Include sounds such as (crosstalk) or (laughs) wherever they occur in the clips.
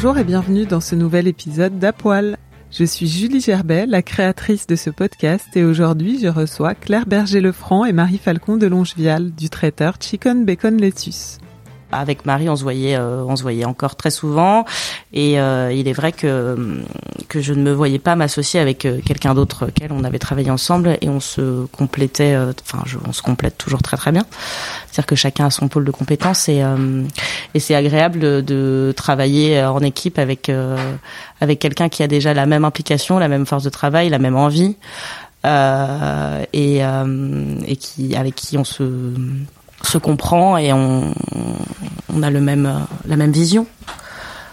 Bonjour et bienvenue dans ce nouvel épisode d'Apoil. Je suis Julie Gerbet, la créatrice de ce podcast et aujourd'hui je reçois Claire Berger-Lefranc et Marie Falcon de Longevial du traiteur Chicken Bacon Lettuce. Avec Marie, on se voyait, euh, on se voyait encore très souvent, et euh, il est vrai que que je ne me voyais pas m'associer avec euh, quelqu'un d'autre qu'elle. On avait travaillé ensemble et on se complétait, euh, enfin, on se complète toujours très très bien. C'est-à-dire que chacun a son pôle de compétences et euh, et c'est agréable de, de, travailler en équipe avec avec quelqu'un qui a déjà la même implication, la même force de travail, la même envie. et, et qui avec qui on se se comprend et on, on a le même la même vision.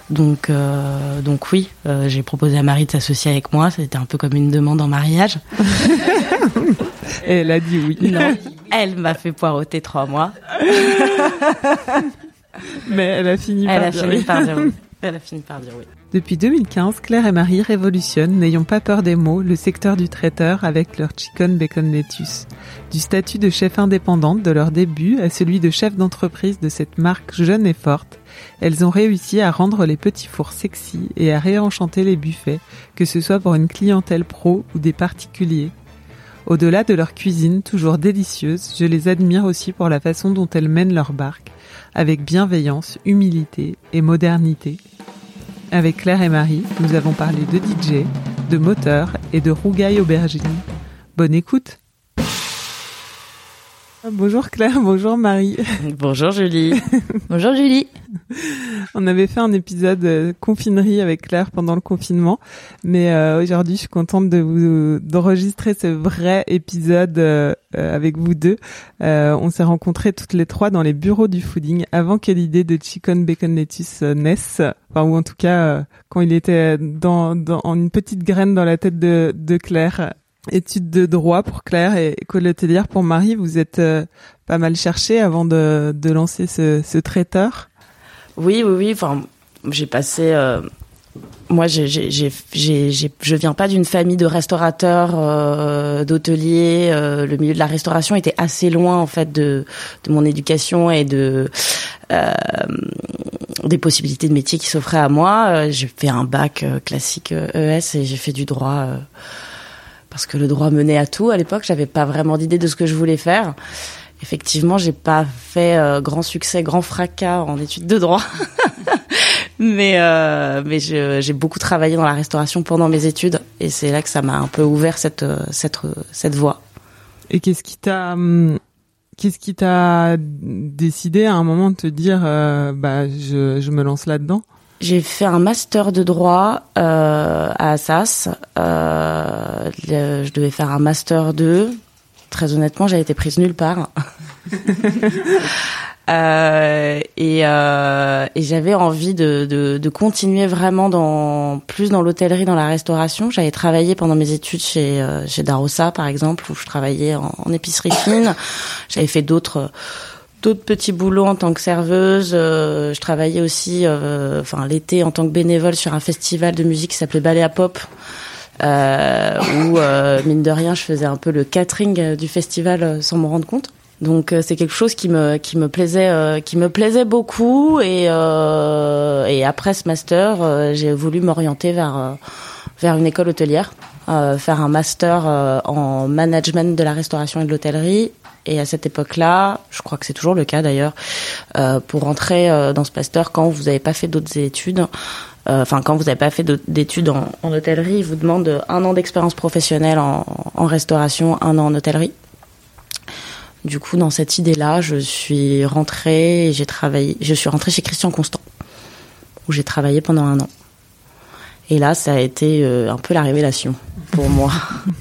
Donc euh, donc oui, euh, j'ai proposé à Marie de s'associer avec moi. C'était un peu comme une demande en mariage. et (laughs) elle a dit oui. Non, elle m'a fait poireauter trois mois. (laughs) Mais elle a fini elle par a dire fini oui. par dire oui. Elle a fini par dire oui. Depuis 2015, Claire et Marie révolutionnent, n'ayons pas peur des mots, le secteur du traiteur avec leur chicken bacon lettuce. Du statut de chef indépendante de leur début à celui de chef d'entreprise de cette marque jeune et forte, elles ont réussi à rendre les petits fours sexy et à réenchanter les buffets, que ce soit pour une clientèle pro ou des particuliers. Au-delà de leur cuisine toujours délicieuse, je les admire aussi pour la façon dont elles mènent leur barque, avec bienveillance, humilité et modernité. Avec Claire et Marie, nous avons parlé de DJ, de moteur et de rougaille aubergine. Bonne écoute Bonjour Claire, bonjour Marie. (laughs) Bonjour Julie. (laughs) Bonjour Julie. On avait fait un épisode euh, confinerie avec Claire pendant le confinement, mais euh, aujourd'hui je suis contente de vous d'enregistrer ce vrai épisode euh, euh, avec vous deux. Euh, on s'est rencontrés toutes les trois dans les bureaux du fooding avant que l'idée de Chicken Bacon Lettuce euh, naisse, enfin ou en tout cas euh, quand il était dans, dans en une petite graine dans la tête de, de Claire. Études de droit pour Claire et école hôtelière pour Marie. Vous êtes euh, pas mal cherché avant de, de lancer ce, ce traiteur. Oui, oui, oui. Enfin, j'ai passé. euh, moi, j'ai, j'ai, j'ai, je viens pas d'une famille de restaurateurs, euh, d'hôteliers. euh, le milieu de la restauration était assez loin en fait de de mon éducation et de euh, des possibilités de métier qui s'offraient à moi. Euh, J'ai fait un bac classique ES et j'ai fait du droit. Parce que le droit menait à tout à l'époque, j'avais pas vraiment d'idée de ce que je voulais faire. Effectivement, j'ai pas fait euh, grand succès, grand fracas en études de droit. (laughs) mais euh, mais j'ai beaucoup travaillé dans la restauration pendant mes études et c'est là que ça m'a un peu ouvert cette euh, cette cette voie. Et qu'est-ce qui t'a hum, qu'est-ce qui t'a décidé à un moment de te dire bah je, je me lance là-dedans? J'ai fait un master de droit euh, à Assas. Euh, je devais faire un master 2. Très honnêtement, j'ai été prise nulle part. (laughs) Euh, et euh, et j'avais envie de, de, de continuer vraiment dans plus dans l'hôtellerie, dans la restauration. J'avais travaillé pendant mes études chez euh, chez Darossa par exemple, où je travaillais en, en épicerie fine. J'avais fait d'autres d'autres petits boulots en tant que serveuse. Euh, je travaillais aussi, euh, enfin l'été en tant que bénévole sur un festival de musique qui s'appelait Ballet à Pop. euh, où mine de rien, je faisais un peu le catering du festival sans m'en rendre compte. Donc c'est quelque chose qui me qui me plaisait qui me plaisait beaucoup et après ce master, j'ai voulu m'orienter vers vers une école hôtelière, faire un master en management de la restauration et de l'hôtellerie et à cette époque-là, je crois que c'est toujours le cas d'ailleurs, euh, pour rentrer euh, dans ce master, quand vous n'avez pas fait d'autres études, euh, enfin quand vous n'avez pas fait d'études en, hôtellerie, ils vous demandent un an d'expérience professionnelle en, en, restauration, un an en hôtellerie. Du coup, dans cette idée-là, je suis rentrée, j'ai travaillé, je suis rentrée chez Christian Constant, où j'ai travaillé pendant un an. Et là, ça a été un peu la révélation pour moi.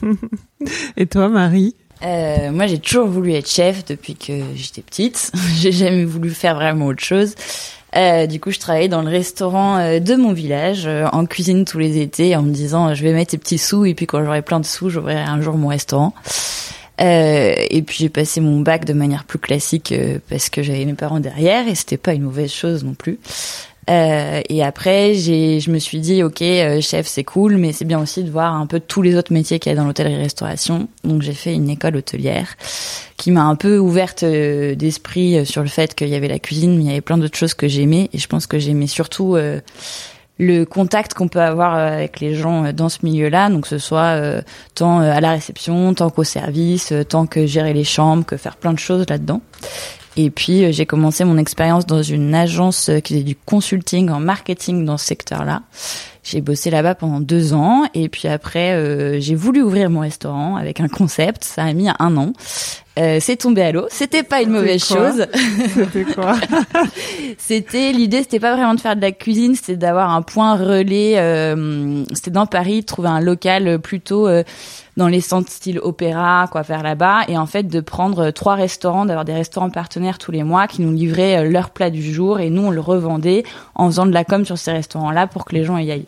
(laughs) Et toi, Marie? Euh, moi, j'ai toujours voulu être chef depuis que j'étais petite. (laughs) j'ai jamais voulu faire vraiment autre chose. Euh, du coup, je travaillais dans le restaurant euh, de mon village, euh, en cuisine tous les étés, en me disant je vais mettre ces petits sous et puis quand j'aurai plein de sous, j'ouvrirai un jour mon restaurant. et puis j'ai passé mon bac de manière plus classique parce que j'avais mes parents derrière et c'était pas une mauvaise chose non plus. Euh, et après, j'ai, je me suis dit, ok, euh, chef, c'est cool, mais c'est bien aussi de voir un peu tous les autres métiers qu'il y a dans l'hôtellerie-restauration. Donc j'ai fait une école hôtelière qui m'a un peu ouverte euh, d'esprit sur le fait qu'il y avait la cuisine, mais il y avait plein d'autres choses que j'aimais. Et je pense que j'aimais surtout le contact qu'on peut avoir avec les gens dans ce milieu-là, donc que ce soit tant à la réception, tant qu'au service, tant que gérer les chambres, que faire plein de choses là-dedans. Et puis euh, j'ai commencé mon expérience dans une agence euh, qui faisait du consulting en marketing dans ce secteur-là. J'ai bossé là-bas pendant deux ans et puis après euh, j'ai voulu ouvrir mon restaurant avec un concept. Ça a mis un an. Euh, c'est tombé à l'eau. C'était pas une mauvaise chose. (laughs) C'était quoi (laughs) (laughs) C'était l'idée, c'était pas vraiment de faire de la cuisine, c'était d'avoir un point relais. Euh, c'était dans Paris, de trouver un local plutôt euh, dans les centres style opéra, quoi, faire là-bas, et en fait de prendre trois restaurants, d'avoir des restaurants partenaires tous les mois qui nous livraient leur plat du jour et nous on le revendait en faisant de la com sur ces restaurants-là pour que les gens y aillent.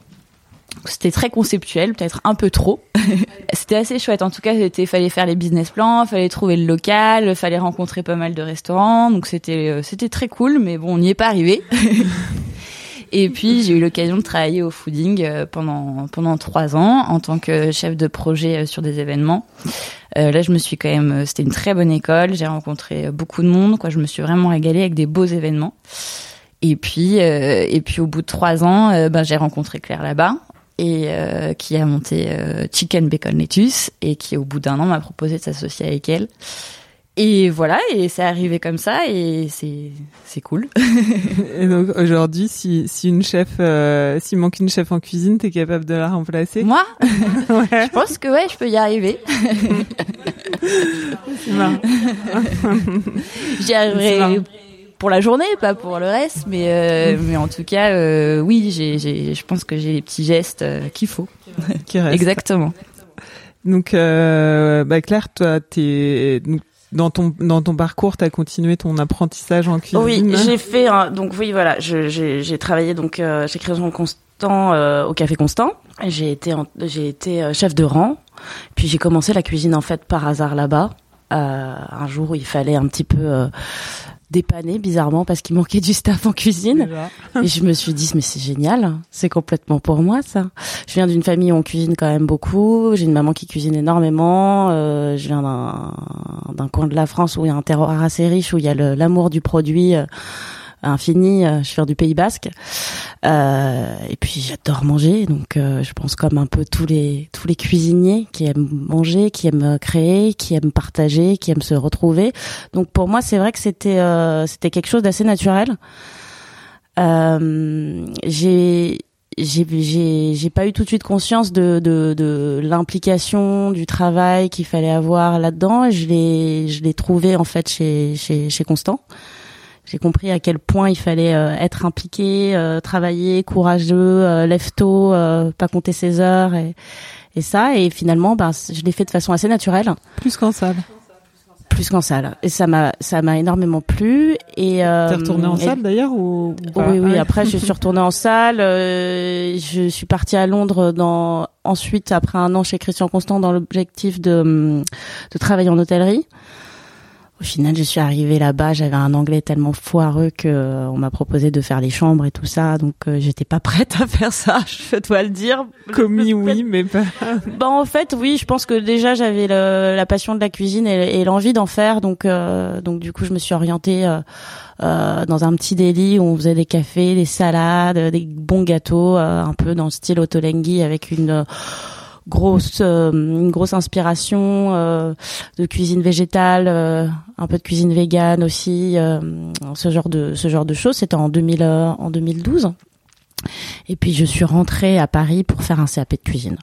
C'était très conceptuel, peut-être un peu trop. (laughs) c'était assez chouette. En tout cas, il fallait faire les business plans, fallait trouver le local, fallait rencontrer pas mal de restaurants. Donc c'était euh, c'était très cool, mais bon, on n'y est pas arrivé. (laughs) Et puis j'ai eu l'occasion de travailler au fooding euh, pendant pendant trois ans en tant que chef de projet euh, sur des événements. Là, je me suis quand même, c'était une très bonne école. J'ai rencontré beaucoup de monde. Quoi, je me suis vraiment régalée avec des beaux événements. Et puis, et puis au bout de trois ans, ben, j'ai rencontré Claire là-bas et euh, qui a monté euh, Chicken Bacon Lettuce et qui au bout d'un an m'a proposé de s'associer avec elle. Et voilà, et c'est arrivé comme ça et c'est c'est cool. (laughs) et donc aujourd'hui, si si une chef, euh, s'il manque une chef en cuisine, t'es capable de la remplacer? Moi? (laughs) Ouais. Je pense que ouais, je peux y arriver. (laughs) J'y arriverai pour la journée, pas pour le reste, mais euh, mais en tout cas, euh, oui, j'ai, j'ai, je pense que j'ai les petits gestes euh, qu'il faut. (laughs) Qui restent. Exactement. Donc, euh, bah Claire, toi, t'es dans ton dans ton parcours, tu as continué ton apprentissage en cuisine. Oui, j'ai fait un, donc oui voilà, je, j'ai, j'ai travaillé donc euh, chez Création Constant euh, au Café Constant. J'ai été j'ai été chef de rang. Puis j'ai commencé la cuisine en fait par hasard là-bas. un jour où il fallait un petit peu dépanné bizarrement parce qu'il manquait du staff en cuisine. Et je me suis dit mais c'est génial c'est complètement pour moi ça. Je viens d'une famille où on cuisine quand même beaucoup. J'ai une maman qui cuisine énormément. Euh, je viens d'un d'un coin de la France où il y a un terroir assez riche où il y a l'amour du produit euh, infini. Euh, je viens du Pays Basque. Euh, et puis j'adore manger, donc euh, je pense comme un peu tous les tous les cuisiniers qui aiment manger, qui aiment créer, qui aiment partager, qui aiment se retrouver. Donc pour moi, c'est vrai que c'était c'était quelque chose d'assez naturel. j'ai j'ai j'ai pas eu tout de suite conscience de de, de l'implication du travail qu'il fallait avoir là-dedans je l'ai je l'ai trouvé en fait chez chez chez Constant j'ai compris à quel point il fallait euh, être impliqué, euh, travailler, courageux, euh, lève tôt, pas compter ses heures et, et ça. Et finalement, ben, je l'ai fait de façon assez naturelle. Plus qu'en salle. Plus qu'en salle. Et ça m'a, ça m'a énormément plu. Et euh, t'es (laughs) retournée en salle d'ailleurs ou, Oui, oui. Après, je suis retournée en salle. je suis partie à Londres dans ensuite après un an chez Christian Constant dans l'objectif de de travailler en hôtellerie Au final, je suis arrivée là-bas, j'avais un anglais tellement foireux que euh, on m'a proposé de faire les chambres et tout ça, donc euh, j'étais pas (laughs) prête à faire ça, je dois le dire. Commis oui, mais pas. (laughs) Bah en fait, oui, je pense que déjà j'avais la passion de la cuisine et, l'envie d'en faire, donc euh, donc du coup je me suis orientée dans un petit délit où on faisait des cafés, des salades, des bons gâteaux, un peu dans le style Ottolenghi avec une grosse euh, une grosse inspiration euh, de cuisine végétale euh, un peu de cuisine végane aussi ce genre de ce genre de choses. C'était en 2000 en 2012 et puis je suis rentrée à Paris pour faire un CAP de cuisine.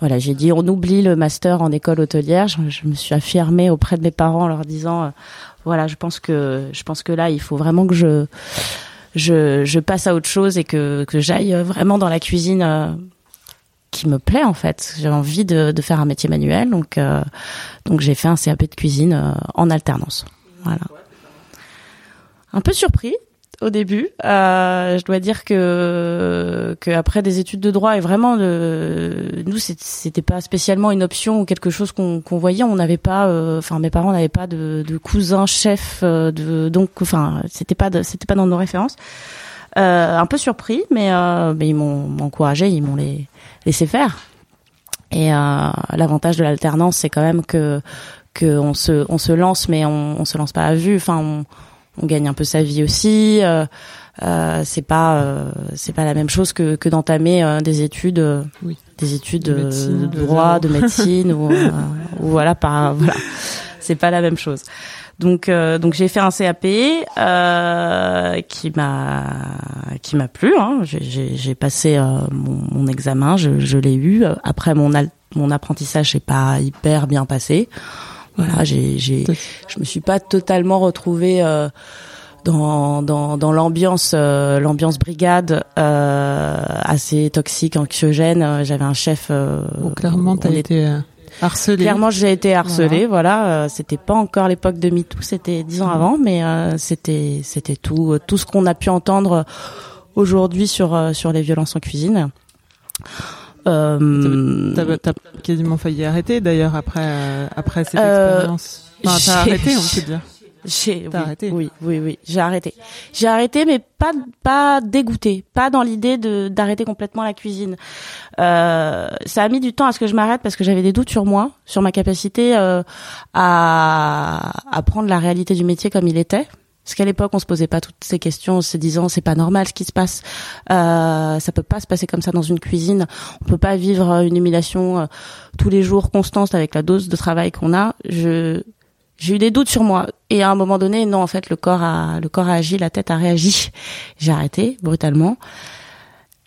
Voilà j'ai dit on oublie le master en école hôtelière. Je, me suis affirmée auprès de mes parents en leur disant voilà je pense que je pense que là il faut vraiment que je je, je passe à autre chose et que, que j'aille vraiment dans la cuisine qui me plaît en fait. J'ai envie de, faire un métier manuel, donc euh, donc j'ai fait un CAP de cuisine euh, en alternance. Voilà. Un peu surpris au début. Euh, je dois dire que que après des études de droit et vraiment de, nous c'était pas spécialement une option ou quelque chose qu'on voyait. On n'avait pas, enfin mes parents n'avaient pas de, de cousin chef, de donc enfin c'était pas c'était pas dans nos références. Un peu surpris, mais, mais ils m'ont encouragé, ils m'ont les, laissé faire. Et euh, l'avantage de l'alternance, c'est quand même que que on se on se lance, mais on, on se lance pas à vue. Enfin, on, on gagne un peu sa vie aussi. Euh, euh, c'est pas euh, c'est pas la même chose que que d'entamer euh, des études oui. des études de, droit de médecine ou, ou voilà par (laughs) voilà c'est pas la même chose donc euh, donc j'ai fait un CAP euh, qui m'a qui m'a plu. Hein. J'ai passé euh, mon, mon, examen, je, je l'ai eu. Après mon mon apprentissage c'est pas hyper bien passé. Voilà, j'ai j'ai je me suis pas totalement retrouvée dans dans, dans l'ambiance euh, l'ambiance brigade euh, assez toxique anxiogène j'avais un chef euh, clairement t'as été Harcelé. Clairement, j'ai été harcelée. Voilà, euh, c'était pas encore l'époque de MeToo, c'était dix ans avant, mais euh, c'était c'était tout euh, tout ce qu'on a pu entendre aujourd'hui sur sur les violences en cuisine. Euh, t'as, quasiment failli arrêter d'ailleurs après après cette expérience. Enfin, t'as arrêté, on peut (laughs) dire. J'ai oui, arrêté. Oui, oui, oui, j'ai arrêté. J'ai arrêté, mais pas pas dégoûté, pas dans l'idée de d'arrêter complètement la cuisine. Euh, ça a mis du temps à ce que je m'arrête parce que j'avais des doutes sur moi, sur ma capacité euh, à à prendre la réalité du métier comme il était. Parce qu'à l'époque, on se posait pas toutes ces questions, en se disant c'est pas normal ce qui se passe, euh, ça peut pas se passer comme ça dans une cuisine, on peut pas vivre une humiliation euh, tous les jours constante avec la dose de travail qu'on a. Je j'ai eu des doutes sur moi. Et à un moment donné non en fait le corps a le corps a agi la tête a réagi. J'ai arrêté brutalement.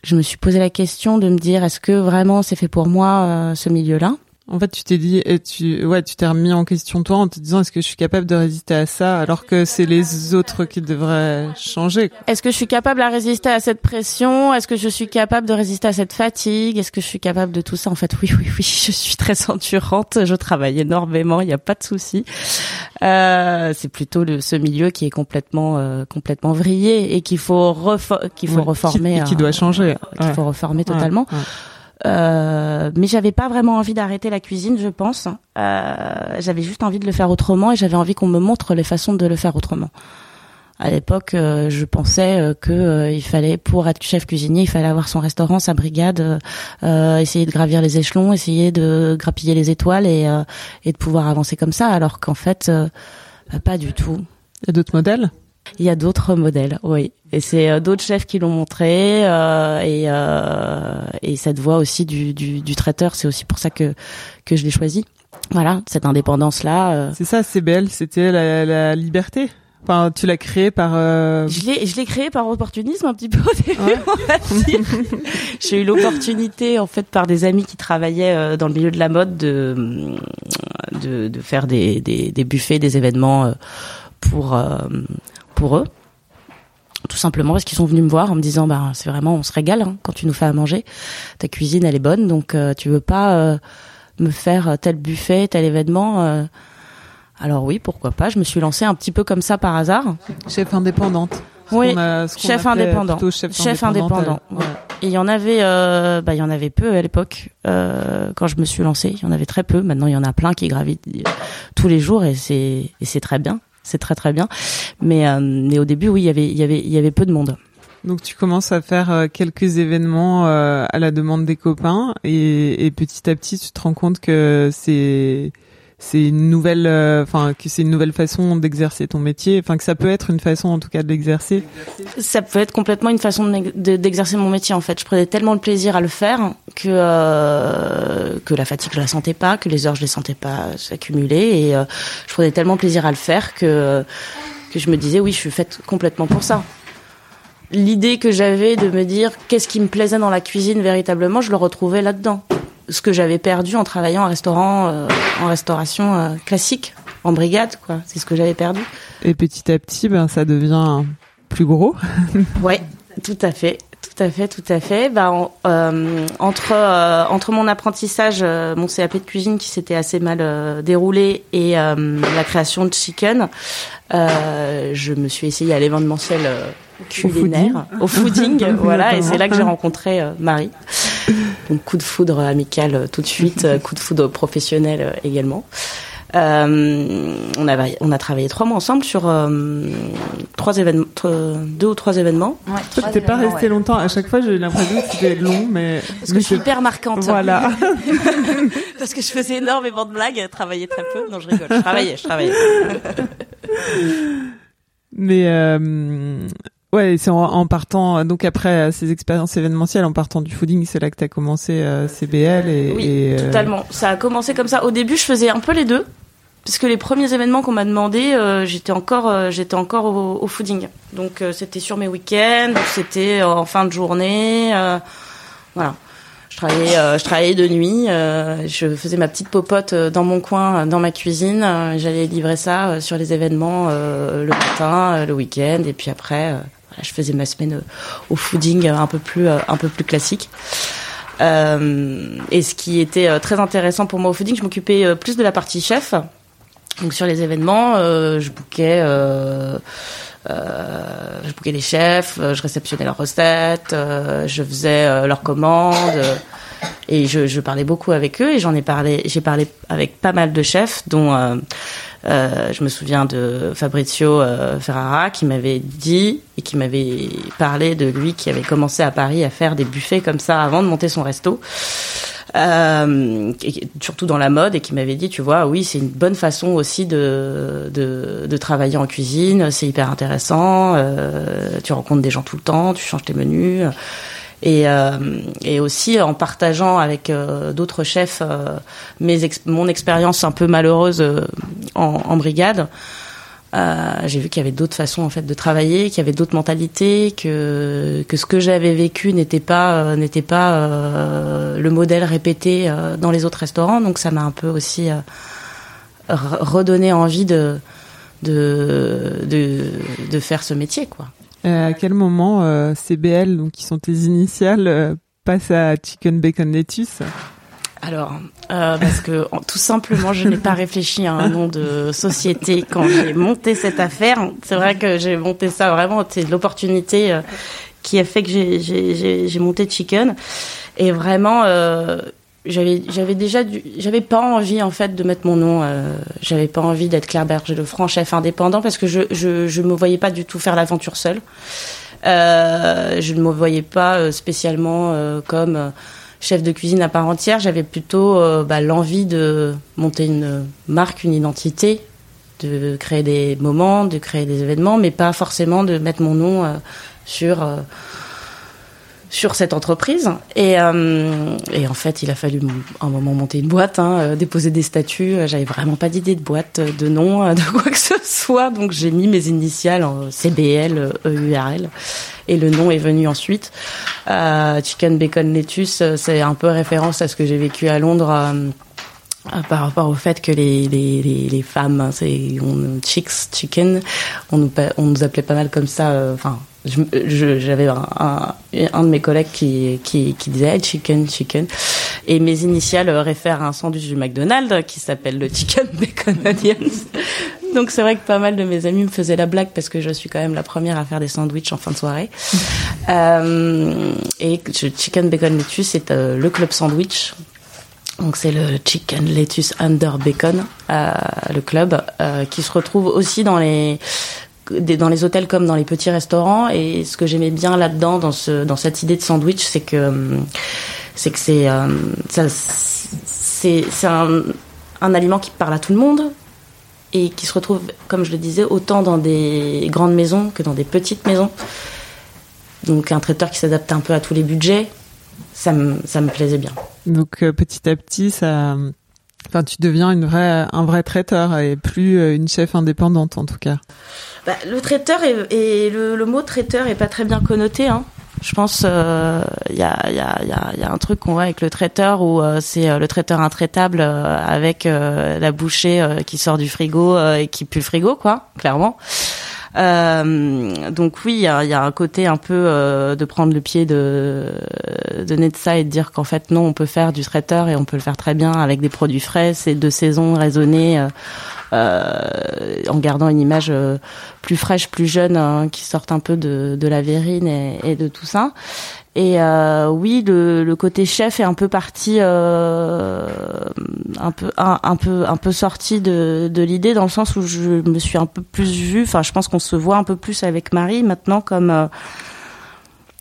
Je me suis posé la question de me dire est-ce que vraiment c'est fait pour moi euh, ce milieu là en fait, tu t'es dit, et tu, ouais, tu t'es remis en question toi en te disant, est-ce que je suis capable de résister à ça, alors que c'est les autres qui devraient changer. Est-ce que je suis capable de résister à cette pression? Est-ce que je suis capable de résister à cette fatigue? Est-ce que je suis capable de tout ça? En fait, oui, oui, oui, (laughs) je suis très endurante. Je travaille énormément, il n'y a pas de souci. Euh, c'est plutôt le, ce milieu qui est complètement, euh, complètement vrillé et qu'il faut, qu'il faut reformer. Qui, qui doit changer. Euh, qu'il faut reformer totalement. Euh, mais j'avais pas vraiment envie d'arrêter la cuisine, je pense. Euh, j'avais juste envie de le faire autrement et j'avais envie qu'on me montre les façons de le faire autrement. À l'époque, euh, je pensais que il fallait, pour être chef cuisinier, il fallait avoir son restaurant, sa brigade, essayer de gravir les échelons, essayer de grappiller les étoiles et, de pouvoir avancer comme ça, alors qu'en fait, bah, pas du tout. D'autres modèles? Il y a d'autres modèles, oui. Et c'est euh, d'autres chefs qui l'ont montré. Euh, et, euh, et cette voie aussi du, du, du traiteur, c'est aussi pour ça que, que je l'ai choisi. Voilà, cette indépendance-là. Euh. C'est ça, CBL, c'était la, la liberté Enfin, tu l'as créé par. Euh... Je l'ai, je l'ai créé par opportunisme un petit peu au début. (laughs) J'ai eu l'opportunité, en fait, par des amis qui travaillaient dans le milieu de la mode, de de, de faire des, des, des buffets, des événements pour pour eux tout simplement parce qu'ils sont venus me voir en me disant bah c'est vraiment on se régale hein, quand tu nous fais à manger ta cuisine elle est bonne donc euh, tu veux pas euh, me faire tel buffet tel événement euh. alors oui pourquoi pas je me suis lancée un petit peu comme ça par hasard chef indépendante oui, chef indépendant. Chef, indépendant. Et il y en avait, euh, bah, il y en avait peu à l'époque euh, quand je me suis lancée. Il y en avait très peu. Maintenant, il y en a plein qui gravitent tous les jours et c'est et c'est très bien. C'est très très bien. Mais euh, mais au début, oui, il y avait il y avait y avait peu de monde. Donc tu commences à faire euh, quelques événements euh, à la demande des copains et petit à petit tu te rends compte que c'est c'est une nouvelle, euh, enfin que c'est une nouvelle façon d'exercer ton métier, enfin que ça peut être une façon en tout cas de l'exercer. Ça peut être complètement une façon d'exercer mon métier en fait. Je prenais tellement de plaisir à le faire que euh, que la fatigue je la sentais pas, que les heures je les sentais pas s'accumuler et euh, je prenais tellement plaisir à le faire que que je me disais oui je suis faite complètement pour ça. L'idée que j'avais de me dire qu'est-ce qui me plaisait dans la cuisine véritablement, je le retrouvais là-dedans ce que j'avais perdu en travaillant en restaurant, euh, en restauration euh, classique, en brigade, quoi. C'est ce que j'avais perdu. Et petit à petit, ben, ça devient plus gros. (laughs) ouais, tout à fait. Tout à fait, tout à fait. Ben, euh, entre entre mon apprentissage, mon CAP de cuisine qui s'était assez mal déroulé et la création de Chicken, je me suis essayée à l'événementiel culinaire, au fooding, (laughs) voilà, et c'est là que j'ai rencontré Marie. Donc coup de foudre amical euh, tout de suite, euh, coup de foudre professionnel euh, également. Euh, on a on a travaillé trois mois ensemble sur trois événements, deux ou trois événements. Ouais, t'es pas resté longtemps. À chaque fois, j'ai l'impression que c'était long, mais parce que je suis hyper marquante. Voilà. (laughs) parce que je faisais énormément de blagues, travaillais très peu. Non, je rigole. Je travaillais, je travaillais. mais Ouais, c'est en, partant donc après ces expériences événementielles, en partant du fooding, c'est là que tu as commencé euh, CBL et oui, euh, totalement. Ça a commencé comme ça. Au début, je faisais un peu les deux, parce que les premiers événements qu'on m'a demandé, euh, j'étais encore j'étais encore au, au fooding. Donc c'était sur mes week-ends, c'était en fin de journée, voilà. Je travaillais, euh, je travaillais de nuit. Euh, je faisais ma petite popote euh, dans mon coin, dans ma cuisine. J'allais livrer ça sur les événements le matin, le week-end, et puis après, je faisais ma semaine au fooding un peu plus, un peu plus classique. et ce qui était très intéressant pour moi au fooding, je m'occupais plus de la partie chef. Donc sur les événements, je bouquais euh, je bouquais les chefs, euh, je réceptionnais leurs recettes, euh, je faisais leurs commandes et je, je, parlais beaucoup avec eux et j'en ai parlé j'ai parlé avec pas mal de chefs dont euh, euh, je me souviens de Fabrizio Ferrara qui m'avait dit et qui m'avait parlé de lui qui avait commencé à Paris à faire des buffets comme ça avant de monter son resto euh, surtout dans la mode, et qui m'avait dit, tu vois, oui, c'est une bonne façon aussi de, de, de travailler en cuisine, c'est hyper intéressant, euh, tu rencontres des gens tout le temps, tu changes tes menus. Et, euh, et aussi en partageant avec euh, d'autres chefs euh, mes mon expérience un peu malheureuse en, en brigade, euh, j'ai vu qu'il y avait d'autres façons en fait de travailler, qu'il y avait d'autres mentalités, que que ce que j'avais vécu n'était pas euh, n'était pas euh, le modèle répété dans les autres restaurants. Donc ça m'a un peu aussi redonné envie de de, de de faire ce métier quoi. À quel moment CBL, donc qui sont tes initiales, passe à Chicken Bacon Lettuce? Alors, euh, parce que tout simplement, je n'ai pas (laughs) réfléchi à un nom de société quand j'ai monté cette affaire. C'est vrai que j'ai monté ça vraiment, c'est l'opportunité euh, qui a fait que j'ai monté Chicken. Et vraiment, euh, j'avais j'avais déjà j'avais pas envie en fait de mettre mon nom. Euh, j'avais pas envie d'être Claire Berger de franc chef indépendant parce que je je je me voyais pas du tout faire l'aventure seule. Euh, je ne me voyais pas euh, spécialement comme chef de cuisine à part entière, j'avais plutôt bah, l'envie de monter une marque, une identité, de créer des moments, de créer des événements, mais pas forcément de mettre mon nom sur sur cette entreprise. Et, et en fait, il a fallu un moment monter une boîte, hein, déposer des statuts. J'avais vraiment pas d'idée de boîte, de nom, (laughs) de quoi que ce soit. Donc j'ai mis mes initiales en CBL, EURL et le nom est venu ensuite. Euh, Chicken Bacon Lettuce, euh, c'est un peu référence à ce que j'ai vécu à Londres. Euh, par rapport au fait que les, les, les, femmes, hein, c'est on, chicks, chicken, on nous, on nous appelait pas mal comme ça. Euh, enfin, j'avais un, un, un, de mes collègues qui, qui, qui disait chicken, chicken. Et mes initiales réfèrent à un sandwich du McDonald's qui s'appelle le chicken (laughs) bacon onions. donc c'est vrai que pas mal de mes amis me faisaient la blague parce que je suis quand même la première à faire des sandwichs en fin de soirée. (laughs) euh, et Chicken Bacon Lettuce, c'est euh, le club sandwich. Donc c'est le Chicken Lettuce Under Bacon, euh, le club, euh, qui se retrouve aussi dans les dans les hôtels comme dans les petits restaurants. Et ce que j'aimais bien là-dedans, dans ce dans cette idée de sandwich, c'est que c'est que c'est c'est c'est un, un aliment qui parle à tout le monde et qui se retrouve, comme je le disais, autant dans des grandes maisons que dans des petites maisons. Donc un traiteur qui s'adapte un peu à tous les budgets, ça me, ça me plaisait bien. Donc euh, petit à petit, ça, enfin tu deviens une vraie, un vrai traiteur et plus euh, une chef indépendante en tout cas. Bah, le traiteur et le, le, mot traiteur est pas très bien connoté. Hein. Je pense il euh, y, a, y, a, y, a, un truc qu'on voit avec le traiteur où euh, c'est euh, le traiteur intraitable avec la bouchée qui sort du frigo et qui pue le frigo, quoi, clairement. Donc oui, il y a, un côté un peu de prendre le pied de, de ça et de dire qu'en fait non, on peut faire du traiteur et on peut le faire très bien avec des produits frais, c'est de saison raisonnée euh, en gardant une image euh, plus fraîche, plus jeune, hein, qui sorte un peu de, de la verrine et, et, de tout ça. Et euh, oui, le, côté chef est un peu parti, euh, un peu, un, peu, un peu sorti de, l'idée dans le sens où je me suis un peu plus vue. Enfin, je pense qu'on se voit un peu plus avec Marie maintenant comme euh,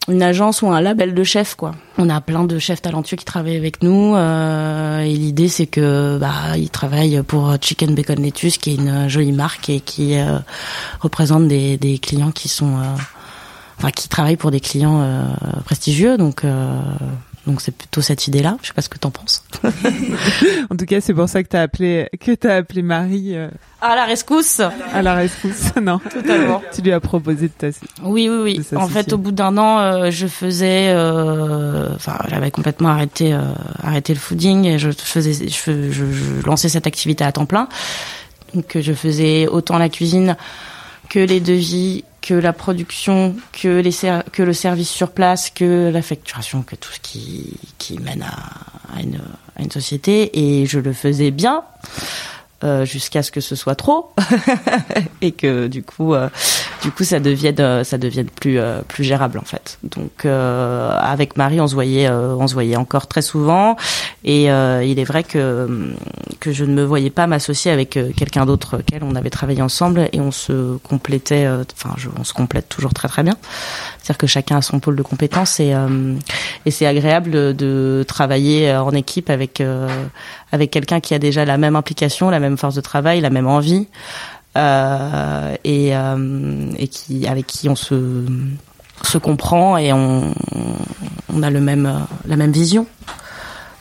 une agence ou un label de chef quoi. On a plein de chefs talentueux qui travaillent avec nous et l'idée c'est que bah ils travaillent pour Chicken Bacon Lettuce qui est une jolie marque et qui représente des, clients qui sont enfin qui travaillent pour des clients euh, prestigieux donc euh, donc c'est plutôt cette idée-là. Je sais pas ce que t'en penses. (laughs) en tout cas, c'est pour ça que t'as appelé que t'as appelé Marie. Euh... À la rescousse. À la rescousse, (laughs) non. Totalement. tu lui as proposé de t'associer. Oui, oui, oui. En fait, au bout d'un an, euh, je faisais, euh, enfin, j'avais complètement arrêté, arrêté le fooding et je faisais, je, je, je, lançais cette activité à temps plein. Donc, je faisais autant la cuisine que les devis que la production, que, le service sur place, que la facturation, que tout ce qui, mène à une société. Et je le faisais bien. Euh, jusqu'à ce que ce soit trop. (laughs) Et que du coup euh, du coup ça devienne euh, ça devienne plus euh, plus gérable en fait. Donc avec Marie on se voyait on se voyait encore très souvent. Et il est vrai que que je ne me voyais pas m'associer avec quelqu'un d'autre qu'elle. On avait travaillé ensemble et on se complétait enfin on se complète toujours très très bien. C'est-à-dire que chacun a son pôle de compétences et et c'est agréable de travailler en équipe avec avec quelqu'un qui a déjà la même implication la même force de travail, la même envie, euh, et, euh, et qui avec qui on se se comprend et on, on a le même la même vision.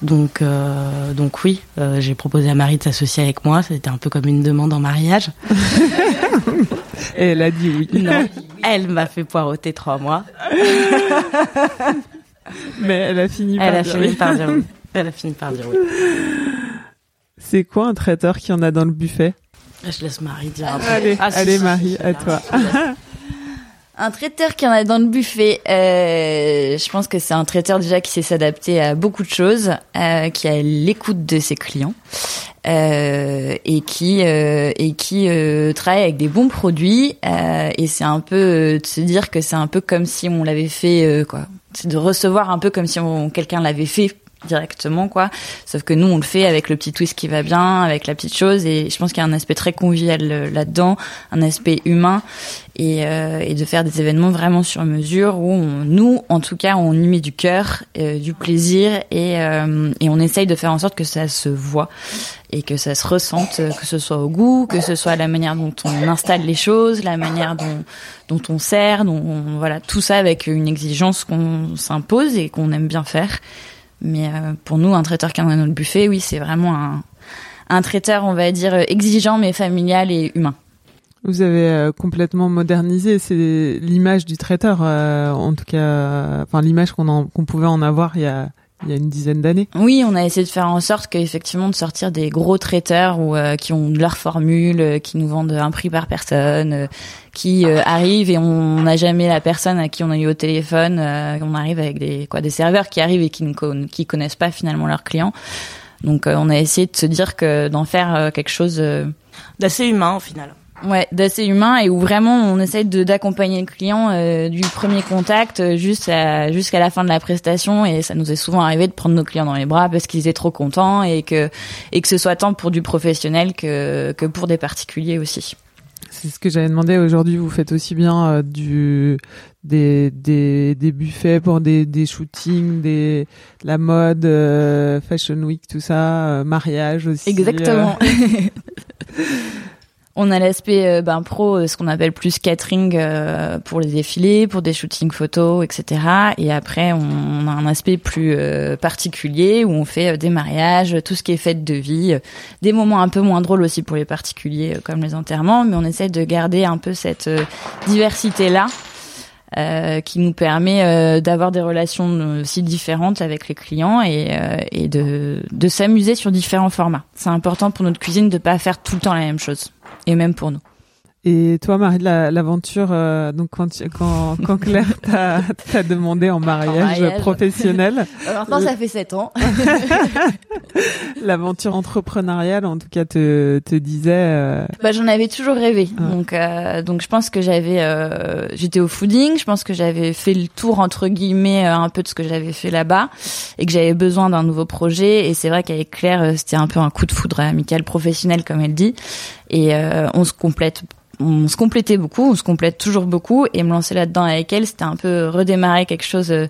Donc, euh, donc oui, euh, j'ai proposé à Marie de s'associer avec moi. C'était un peu comme une demande en mariage. (laughs) elle a dit oui. Non, elle m'a fait poireauter trois mois. (laughs) Mais elle a fini par elle a dire fini oui. par dire oui. Elle a fini par dire oui. (gasps) C'est quoi un traiteur qui en a dans le buffet? Je laisse Marie dire. un peu. Allez, Ah, allez si, Marie, si, à toi. (laughs) Un traiteur qui en a dans le buffet, euh, je pense que c'est un traiteur déjà qui sait s'adapter à beaucoup de choses, euh, qui a l'écoute de ses clients euh, et qui euh, et qui euh, travaille avec des bons produits. euh, et c'est un peu euh, de se dire que c'est un peu comme si on l'avait fait euh, quoi. C'est de recevoir un peu comme si on, quelqu'un l'avait fait directement quoi. Sauf que nous on le fait avec le petit twist qui va bien avec la petite chose et je pense qu'il y a un aspect très convivial euh, là-dedans un aspect humain et, euh, et de faire des événements vraiment sur mesure où on, nous en tout cas on y met du cœur euh, du plaisir et, euh, et on essaye de faire en sorte que ça se voit et que ça se ressente euh, que ce soit au goût que ce soit la manière dont on installe les choses la manière dont dont on sert dont on- voilà tout ça avec une exigence qu'on s'impose et qu'on aime bien faire mais euh, pour nous, un traiteur qui a le buffet, oui, c'est vraiment un, un traiteur, on va dire, exigeant mais familial et humain. Vous avez euh, complètement modernisé, l'image du traiteur, euh, en tout cas, enfin l'image qu'on pouvait en avoir il y a, il y a une dizaine d'années. Oui, on a essayé de faire en sorte qu'effectivement de sortir des gros traiteurs ou euh, qui ont leur formule, euh, qui nous vendent un prix par personne, euh, qui euh, arrivent et on n'a jamais la personne à qui on a eu au téléphone. euh, on arrive avec des quoi des serveurs qui arrivent et qui ne con- qui connaissent pas finalement leurs clients. Donc euh, on a essayé de se dire que d'en faire euh, quelque chose. euh, D'assez humain au final. Ouais, d'assez humain et où vraiment on essaye de d'accompagner le client euh, du premier contact euh, jusqu'à jusqu'à la fin de la prestation et ça nous est souvent arrivé de prendre nos clients dans les bras parce qu'ils étaient trop contents et que et que ce soit tant pour du professionnel que que pour des particuliers aussi. C'est ce que j'avais demandé aujourd'hui. Vous faites aussi bien euh, du des, des, des buffets pour des, des shootings, des la mode, fashion week, tout ça, mariage aussi. Exactement. (laughs) On a l'aspect euh, ben, pro, euh, ce qu'on appelle plus catering euh, pour les défilés, pour des shootings photos, etc. Et après, on a un aspect plus particulier où on fait des mariages, tout ce qui est fête de vie, des moments un peu moins drôles aussi pour les particuliers comme les enterrements, mais on essaie de garder un peu cette diversité-là. qui nous permet d'avoir des relations aussi différentes avec les clients et, et de, de s'amuser sur différents formats. C'est important pour notre cuisine de pas faire tout le temps la même chose et même pour nous. Et toi, Marie de l'aventure, euh, donc quand, quand, quand Claire (laughs) t'a demandé en mariage, professionnel. (laughs) Maintenant, ça fait sept ans. (laughs) l'aventure entrepreneuriale, en tout cas, te, te disait. Euh... Bah, j'en avais toujours rêvé. Donc, euh, donc je pense que j'avais, j'étais au fooding. Je pense que j'avais fait le tour entre guillemets un peu de ce que j'avais fait là-bas et que j'avais besoin d'un nouveau projet. Et c'est vrai qu'avec Claire, c'était un peu un coup de foudre amical professionnel, comme elle dit. Et on se complète on se complétait beaucoup, on se complète toujours beaucoup, et me lancer là-dedans avec elle, c'était un peu redémarrer quelque chose euh,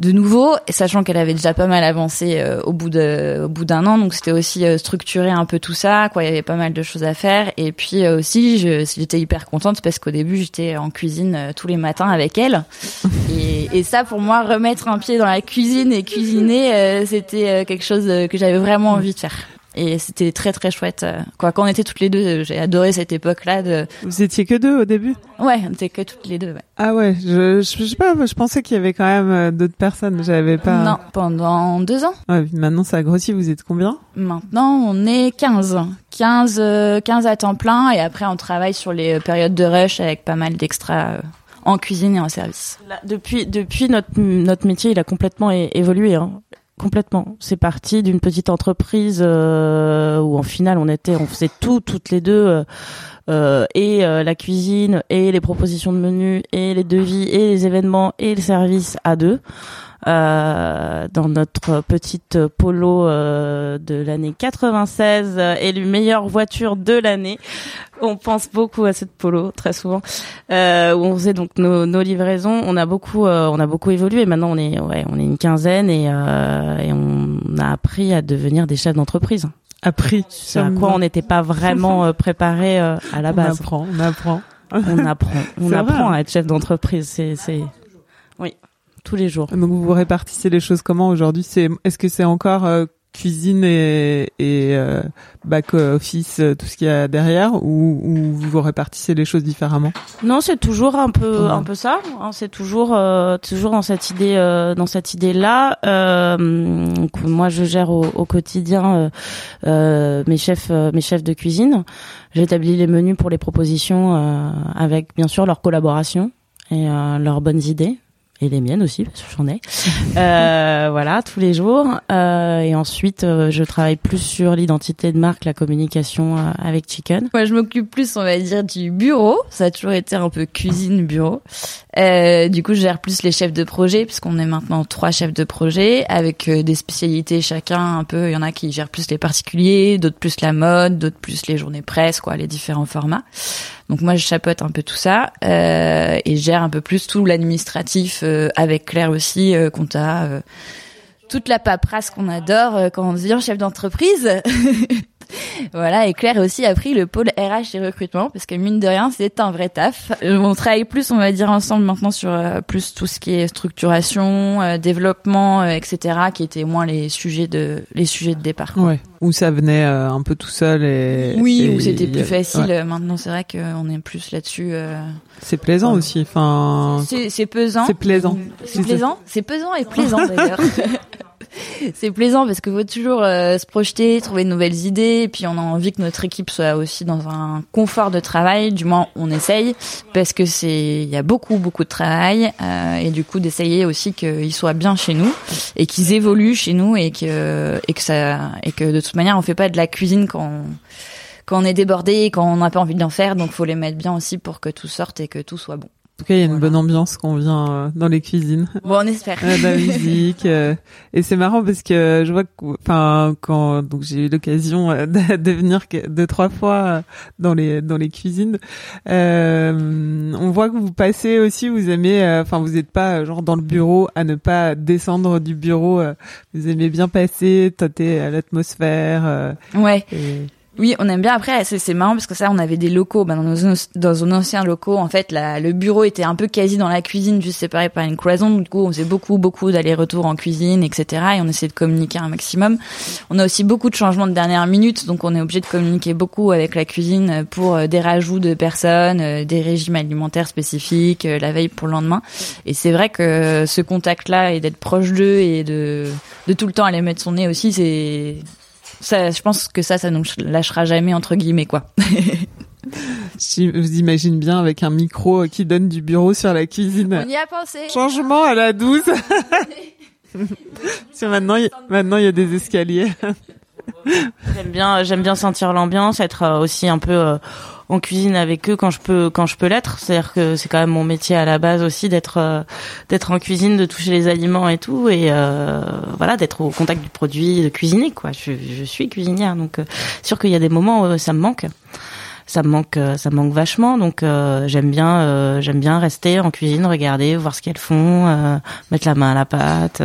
de nouveau, et sachant qu'elle avait déjà pas mal avancé euh, au bout de, au bout d'un an, donc c'était aussi euh, structurer un peu tout ça, quoi. Il y avait pas mal de choses à faire, et puis aussi, j'étais hyper contente parce qu'au début, j'étais en cuisine tous les matins avec elle, (laughs) et, et, ça, pour moi, remettre un pied dans la cuisine et cuisiner, c'était quelque chose que j'avais vraiment envie de faire et c'était très très chouette euh, quoi quand on était toutes les deux j'ai adoré cette époque là de vous étiez que deux au début? Ouais on était que toutes les deux ouais. ah ouais je, je, sais pas je pensais qu'il y avait quand même euh, d'autres personnes j'avais pas non pendant deux ans ouais maintenant ça a grossi vous êtes combien? Maintenant on est 15 15 15 à temps plein et après on travaille sur les périodes de rush avec pas mal d'extra en cuisine et en service. depuis depuis notre notre métier, il a complètement évolué. Hein. Complètement. C'est parti d'une petite entreprise euh, où en final on était, on faisait tout toutes les deux euh, euh, et la cuisine et les propositions de menus et les devis et les événements et le service à deux. Euh, dans notre petite polo euh, de l'année 96 élue meilleure voiture de l'année. On pense beaucoup à cette polo très souvent euh, où on faisait donc nos, nos livraisons. On a beaucoup euh, on a beaucoup évolué. Maintenant on est ouais on est une quinzaine et, et on a appris à devenir des chefs d'entreprise. Appris. C'est à quoi on n'était pas vraiment préparé à la base. On apprend. On apprend. on apprend. (laughs) On apprend à être chef d'entreprise. C'est c'est tous les jours. Donc vous vous répartissez les choses comment aujourd'hui? C'est est-ce que c'est encore euh, cuisine et, et euh, back office euh, tout ce qu'il y a derrière ou, ou, vous vous répartissez les choses différemment? Non, c'est toujours un peu un peu ça. Hein, c'est toujours toujours dans cette idée dans cette idée là. moi, je gère au, au quotidien mes chefs mes chefs de cuisine. J'établis les menus pour les propositions avec bien sûr leur collaboration et leurs bonnes idées et les miennes aussi parce que j'en ai. (laughs) Euh, voilà, tous les jours. Euh, et ensuite, euh, je travaille plus sur l'identité de marque, la communication euh, avec Chicken. Moi, je m'occupe plus, on va dire, du bureau. Ça a toujours été un peu cuisine bureau. Euh, du coup, je gère plus les chefs de projet puisqu'on est maintenant trois chefs de projet avec des spécialités chacun un peu. Il y en a qui gèrent plus les particuliers, d'autres plus la mode, d'autres plus les journées presse, quoi, les différents formats. Donc moi, je chapeaute un peu tout ça euh, et gère un peu plus tout l'administratif euh, avec Claire aussi, euh, compta, euh, toute la paperasse qu'on adore quand on devient chef d'entreprise. (laughs) (laughs) voilà, et Claire aussi a pris le pôle RH et recrutement parce que mine de rien, c'est un vrai taf. On travaille plus, on va dire ensemble maintenant sur plus tout ce qui est structuration, développement, etc., qui étaient moins les sujets de les sujets de départ. Ouais où ça venait euh, un peu tout seul et oui où c'était plus facile maintenant c'est vrai qu'on est plus là-dessus euh... c'est plaisant aussi enfin c'est pesant c'est plaisant c'est plaisant c'est pesant et plaisant (laughs) d'ailleurs (laughs) (laughs) c'est plaisant parce que faut toujours euh, se projeter, trouver de nouvelles idées, et puis on a envie que notre équipe soit aussi dans un confort de travail. Du moins, on essaye parce que c'est il y a beaucoup beaucoup de travail euh, et du coup d'essayer aussi qu'ils soient bien chez nous et qu'ils évoluent chez nous et que et que ça et que de toute manière on fait pas de la cuisine quand on quand on est débordé, quand on n'a pas envie d'en faire, donc faut les mettre bien aussi pour que tout sorte et que tout soit bon. En tout cas, il y a une bonne ambiance quand on vient euh, dans les cuisines. Bon, on espère. Euh, de la musique. euh, et c'est marrant parce que je vois que, enfin, quand donc j'ai eu l'occasion euh, de, de venir deux trois fois euh, dans les dans les cuisines, euh, on voit que vous passez aussi. Vous aimez, enfin, vous n'êtes pas genre dans le bureau à ne pas descendre du bureau. vous aimez bien passer, tâter l'atmosphère. Ouais. et- Oui, on aime bien. Après, c'est marrant parce que ça, on avait des locaux. Bah, dans, nos, dans nos locaux, en fait, le bureau était un peu quasi dans la cuisine, juste séparé par une cloison. Du coup, on faisait beaucoup, beaucoup d'allers-retours en cuisine, etc. Et on essayait de communiquer un maximum. On a aussi beaucoup de changements de dernière minute, donc on est obligé de communiquer beaucoup avec la cuisine pour euh, des rajouts de personnes, euh, des régimes alimentaires spécifiques, euh, la veille pour le lendemain. Et c'est vrai que ce contact-là et d'être proche d'eux et de, de tout le temps aller mettre son nez aussi, c'est ça, je pense que ça, ça nous lâchera jamais entre guillemets quoi. (laughs) Je vous imagine bien avec un micro qui donne du bureau sur la cuisine. y a pensé. Changement à la 12. (laughs) C'est maintenant, il y a- maintenant il y a des escaliers. J'aime bien, j'aime bien sentir l'ambiance, être euh, aussi un peu euh, en cuisine avec eux quand je peux, quand je peux l'être. C'est-à-dire que c'est quand même mon métier à la base aussi d'être, euh, d'être en cuisine, de toucher les aliments et tout, et euh, voilà, d'être au contact du produit, de cuisiner quoi. Je, suis cuisinière, donc euh, sûr qu'il y a des moments où ça me manque. Ça me manque, ça me manque vachement. Donc euh, j'aime bien, euh, j'aime bien rester en cuisine, regarder, voir ce qu'elles font, euh, mettre la main à la pâte.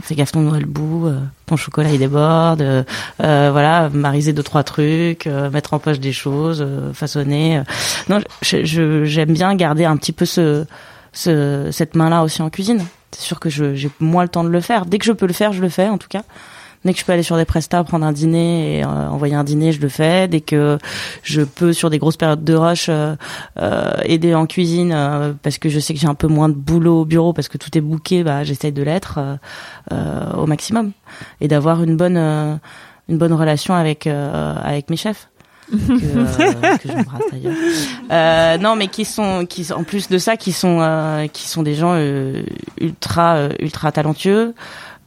Fais gaffe ton doigt le bout, euh, ton chocolat il déborde, euh, euh, voilà, mariser deux trois trucs, euh, mettre en poche des choses, façonner. Non, je- je- j'aime bien garder un petit peu ce, ce cette main là aussi en cuisine. C'est sûr que j'ai moins le temps de le faire. Dès que je peux le faire, je le fais en tout cas. Dès que je peux aller sur des prestats, prendre un dîner et euh, envoyer un dîner, je le fais. Dès que je peux, sur des grosses périodes de rush, euh, euh, aider en cuisine euh, parce que je sais que j'ai un peu moins de boulot au bureau parce que tout est bouqué, bah, j'essaye de l'être euh, euh, au maximum et d'avoir une bonne euh, une bonne relation avec euh, avec mes chefs. que, euh, (laughs) que j'embrasse d'ailleurs. Euh, non, mais qui sont, qui sont- en plus de ça, qui sont, euh, qui sont des gens euh, ultra, ultra talentueux,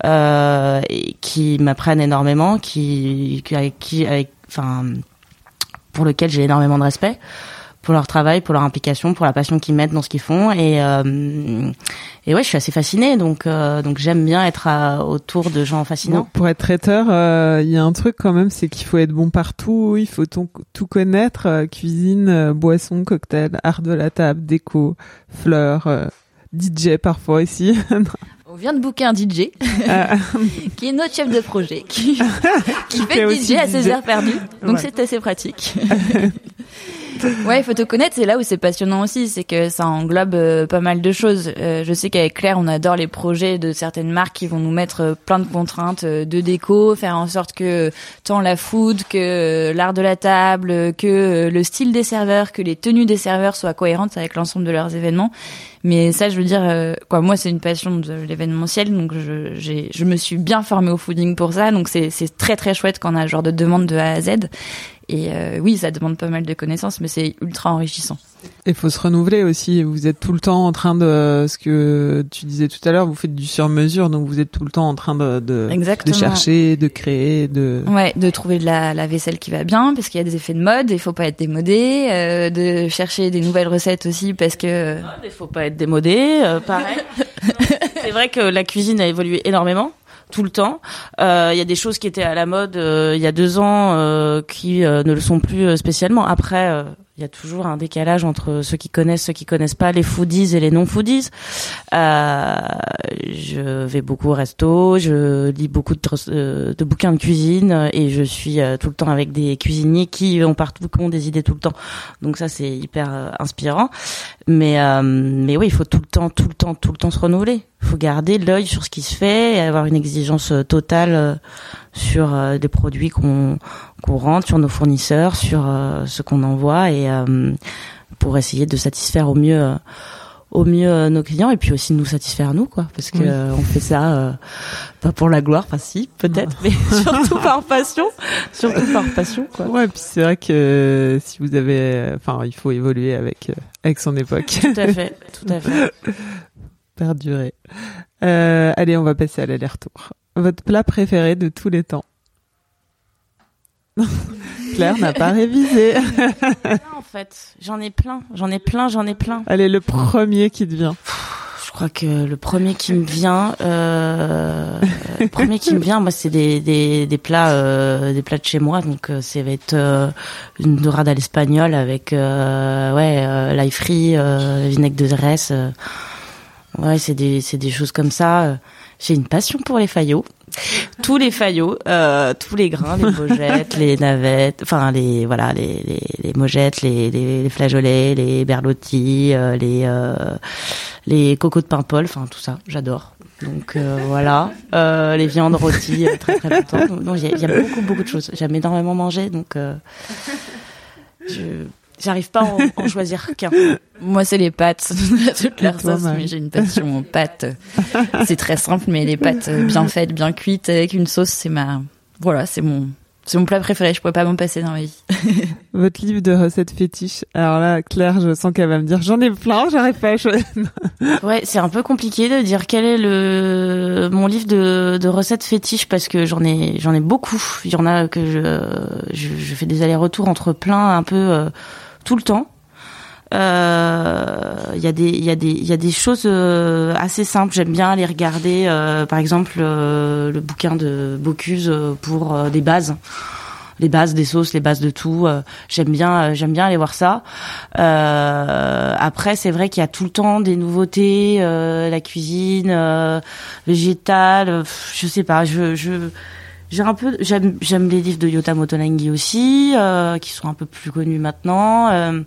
euh, qui m'apprennent énormément, qui, avec qui, avec, enfin, pour lequel j'ai énormément de respect pour leur travail, pour leur implication, pour la passion qu'ils mettent dans ce qu'ils font. Et, euh, et ouais, je suis assez fascinée, donc, euh, donc j'aime bien être autour de gens fascinants. Pour être traiteur, euh, il y a un truc quand même, c'est qu'il faut être bon partout, il faut tout connaître, euh, cuisine, euh, boisson, cocktail, art de la table, déco, fleurs, euh, DJ parfois ici. (laughs) On vient de booker un DJ Euh, (laughs) qui est notre chef de projet, qui, (laughs) qui fait DJ à ses heures perdues. Donc Ouais. c'est assez pratique. (laughs) (laughs) ouais, il faut te connaître, c'est là où c'est passionnant aussi, c'est que ça englobe euh, pas mal de choses. Euh, je sais qu'avec Claire, on adore les projets de certaines marques qui vont nous mettre euh, plein de contraintes euh, de déco, faire en sorte que tant la food que l'art de la table, que le style des serveurs, que les tenues des serveurs soient cohérentes avec l'ensemble de leurs événements. Mais ça, je veux dire, quoi, moi, c'est une passion de l'événementiel, donc je, je me suis bien formée au fooding pour ça, donc c'est, très très chouette quand on a ce genre de demande de A à Z. Et euh, oui, ça demande pas mal de connaissances, mais c'est ultra enrichissant. Il faut se renouveler aussi. Vous êtes tout le temps en train de, ce que tu disais tout à l'heure, vous faites du sur-mesure, donc vous êtes tout le temps en train de, de, de chercher, de créer, de. Ouais, de trouver de la, la vaisselle qui va bien, parce qu'il y a des effets de mode, il faut pas être démodé, euh, de chercher des nouvelles recettes aussi, parce que Il faut pas être démodé, euh, pareil. (laughs) c'est vrai que la cuisine a évolué énormément tout le temps. Euh, Il y a des choses qui étaient à la mode euh, il y a deux ans euh, qui euh, ne le sont plus euh, spécialement. Après, euh, il y a toujours un décalage entre ceux qui connaissent, ceux qui connaissent pas, les foodies et les non foodies. Euh, je vais beaucoup au resto, je lis beaucoup de, euh, de bouquins de cuisine et je suis euh, tout le temps avec des cuisiniers qui ont partout, qui ont des idées tout le temps. Donc ça, c'est hyper euh, inspirant. Mais euh, mais oui, il faut tout le temps, tout le temps, tout le temps se renouveler. Il faut garder l'œil sur ce qui se fait et avoir une exigence totale sur les produits qu'on rentre, sur nos fournisseurs, sur euh, ce qu'on envoie et euh, pour essayer de satisfaire au mieux euh, au mieux nos clients et puis aussi nous satisfaire nous quoi parce que Oui. euh, on fait ça euh, pas pour la gloire enfin si peut-être mais (laughs) surtout par passion surtout par passion quoi Ouais, puis c'est vrai que euh, si vous avez, enfin, il faut évoluer avec euh, avec son époque, tout à fait tout à fait (laughs) perdurer. Euh, allez, on va passer à l'aller-retour. Votre plat préféré de tous les temps? (laughs) Claire n'a pas révisé. en fait, j'en ai plein, j'en ai plein, j'en ai plein. Allez, le premier qui te vient. Je crois que le premier qui me vient, euh, le premier qui me vient, moi, c'est des, des, des plats, euh, des plats de chez moi. Donc, euh, ça va être euh, une dorade à l'espagnol avec, euh, ouais, euh, l'ail frit, euh, vinaigre de euh. ouais, c'est des, c'est des choses comme ça. J'ai une passion pour les faillots. Tous les faillots, euh, tous les grains, les (laughs) mojettes, les navettes, enfin les voilà, les les, les mojettes, les, les les flageolets, les berlottis, euh, les euh, les cocos de Paimpol, enfin tout ça, j'adore. Donc euh, voilà, euh, les viandes rôties euh, très très longtemps. Donc, non, j'aime beaucoup beaucoup de choses. J'aime énormément manger, donc euh, je j'arrive pas à en, en choisir qu'un. (laughs) Moi, c'est les pâtes toute mal. mais j'ai une passion aux pâtes. C'est très simple, mais les pâtes bien faites, bien cuites, avec une sauce, c'est ma, voilà, c'est mon, c'est mon plat préféré. Je pourrais pas m'en passer dans ma vie. (laughs) Votre livre de recettes fétiches. Alors là, Claire, je sens qu'elle va me dire, j'en ai plein, j'arrive pas à choisir. (laughs) Ouais, c'est un peu compliqué de dire quel est le mon livre de, de recettes fétiches parce que j'en ai j'en ai beaucoup. Il y en a que je je, je fais des allers-retours entre plein un peu euh, tout le temps. Euh, Il y a des il y a des il y a des choses euh, assez simples. J'aime bien aller regarder, euh, par exemple euh, le bouquin de Bocuse euh, pour euh, des bases les bases des sauces, les bases de tout. euh, j'aime bien, euh, j'aime bien aller voir ça. Euh, après, c'est vrai qu'il y a tout le temps des nouveautés, euh, la cuisine euh, végétale. euh, je sais pas, je j'ai un peu, j'aime, j'aime les livres de Yota Motonangi aussi, euh, qui sont un peu plus connus maintenant. Euh,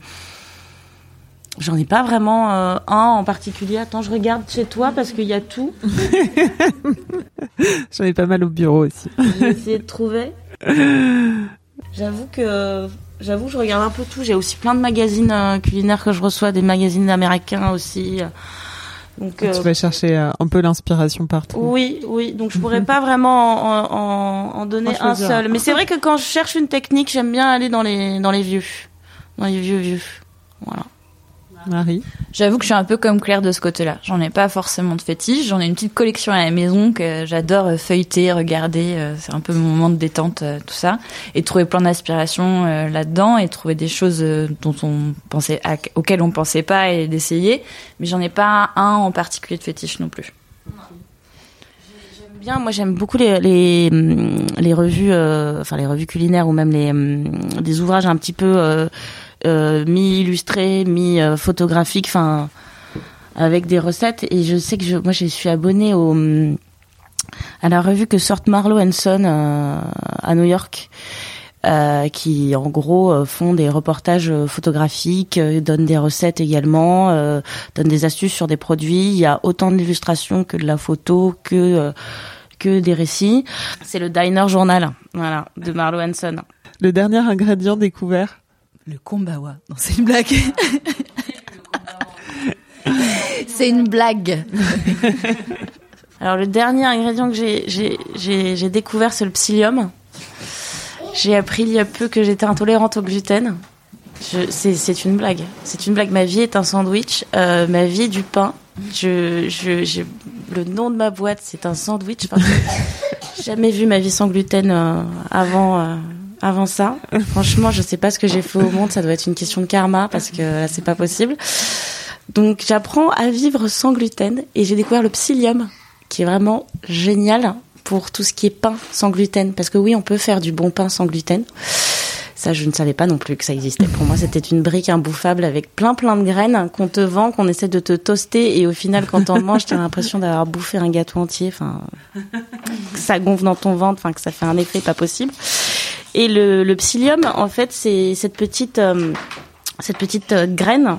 J'en ai pas vraiment euh, un en particulier. Attends, je regarde chez toi parce qu'il y a tout. (laughs) J'en ai pas mal au bureau aussi. J'ai essayé de trouver. J'avoue que j'avoue je regarde un peu tout. J'ai aussi plein de magazines culinaires que je reçois, des magazines américains aussi. Donc euh, Tu vas chercher euh, un peu l'inspiration partout. oui, oui. Donc je pourrais pas vraiment en, en- en donner En un seul. Mais c'est vrai que quand je cherche une technique, j'aime bien aller dans les dans les vieux, dans les vieux vieux. Voilà. Marie. J'avoue que je suis un peu comme Claire de ce côté-là. J'en ai pas forcément de fétiche. J'en ai une petite collection à la maison que j'adore euh, feuilleter, regarder. euh, C'est un peu mon moment de détente, euh, tout ça. Et trouver plein d'inspiration euh, là-dedans et trouver des choses dont on pensait, à- auxquelles on pensait pas et d'essayer. Mais j'en ai pas un en particulier de fétiche non plus. Bien, moi j'aime beaucoup les les, les revues, euh, enfin les revues culinaires ou même les hum, des ouvrages un petit peu euh, euh, mi illustrés, mi euh, photographiques, enfin avec des recettes. Et je sais que je, moi je suis abonnée au à la revue que sortent Marlowe and Son euh, à New York. euh, qui en gros euh, font des reportages euh, photographiques, donnent des recettes également, donnent des astuces sur des produits. Il y a autant d'illustrations que de la photo, que que des récits. C'est le Diner Journal, voilà, de Marlowe Hanson. Le dernier ingrédient découvert? Le kombawa. Non, c'est une blague. (laughs) c'est une blague. Alors le dernier ingrédient que j'ai découvert c'est le psyllium. J'ai appris il y a peu que j'étais intolérante au gluten. C'est une blague. C'est une blague. Ma vie est un sandwich. Euh, ma vie est du pain. Je je j'ai le nom de ma boîte c'est un sandwich. (laughs) J'ai jamais vu ma vie sans gluten euh, avant. euh, avant ça, franchement, je sais pas ce que j'ai fait au monde. Ça doit être une question de karma parce que là, c'est pas possible. Donc, j'apprends à vivre sans gluten et j'ai découvert le psyllium, qui est vraiment génial pour tout ce qui est pain sans gluten. Parce que oui, on peut faire du bon pain sans gluten. Ça, je ne savais pas non plus que ça existait. Pour moi, c'était une brique imbouffable avec plein plein de graines qu'on te vend, qu'on essaie de te toaster et au final, quand t'en manges, t'as l'impression d'avoir bouffé un gâteau entier. Enfin, que ça gonfle dans ton ventre, enfin que ça fait un effet pas possible. Et le, le psyllium, en fait, c'est cette petite euh, cette petite euh, graine.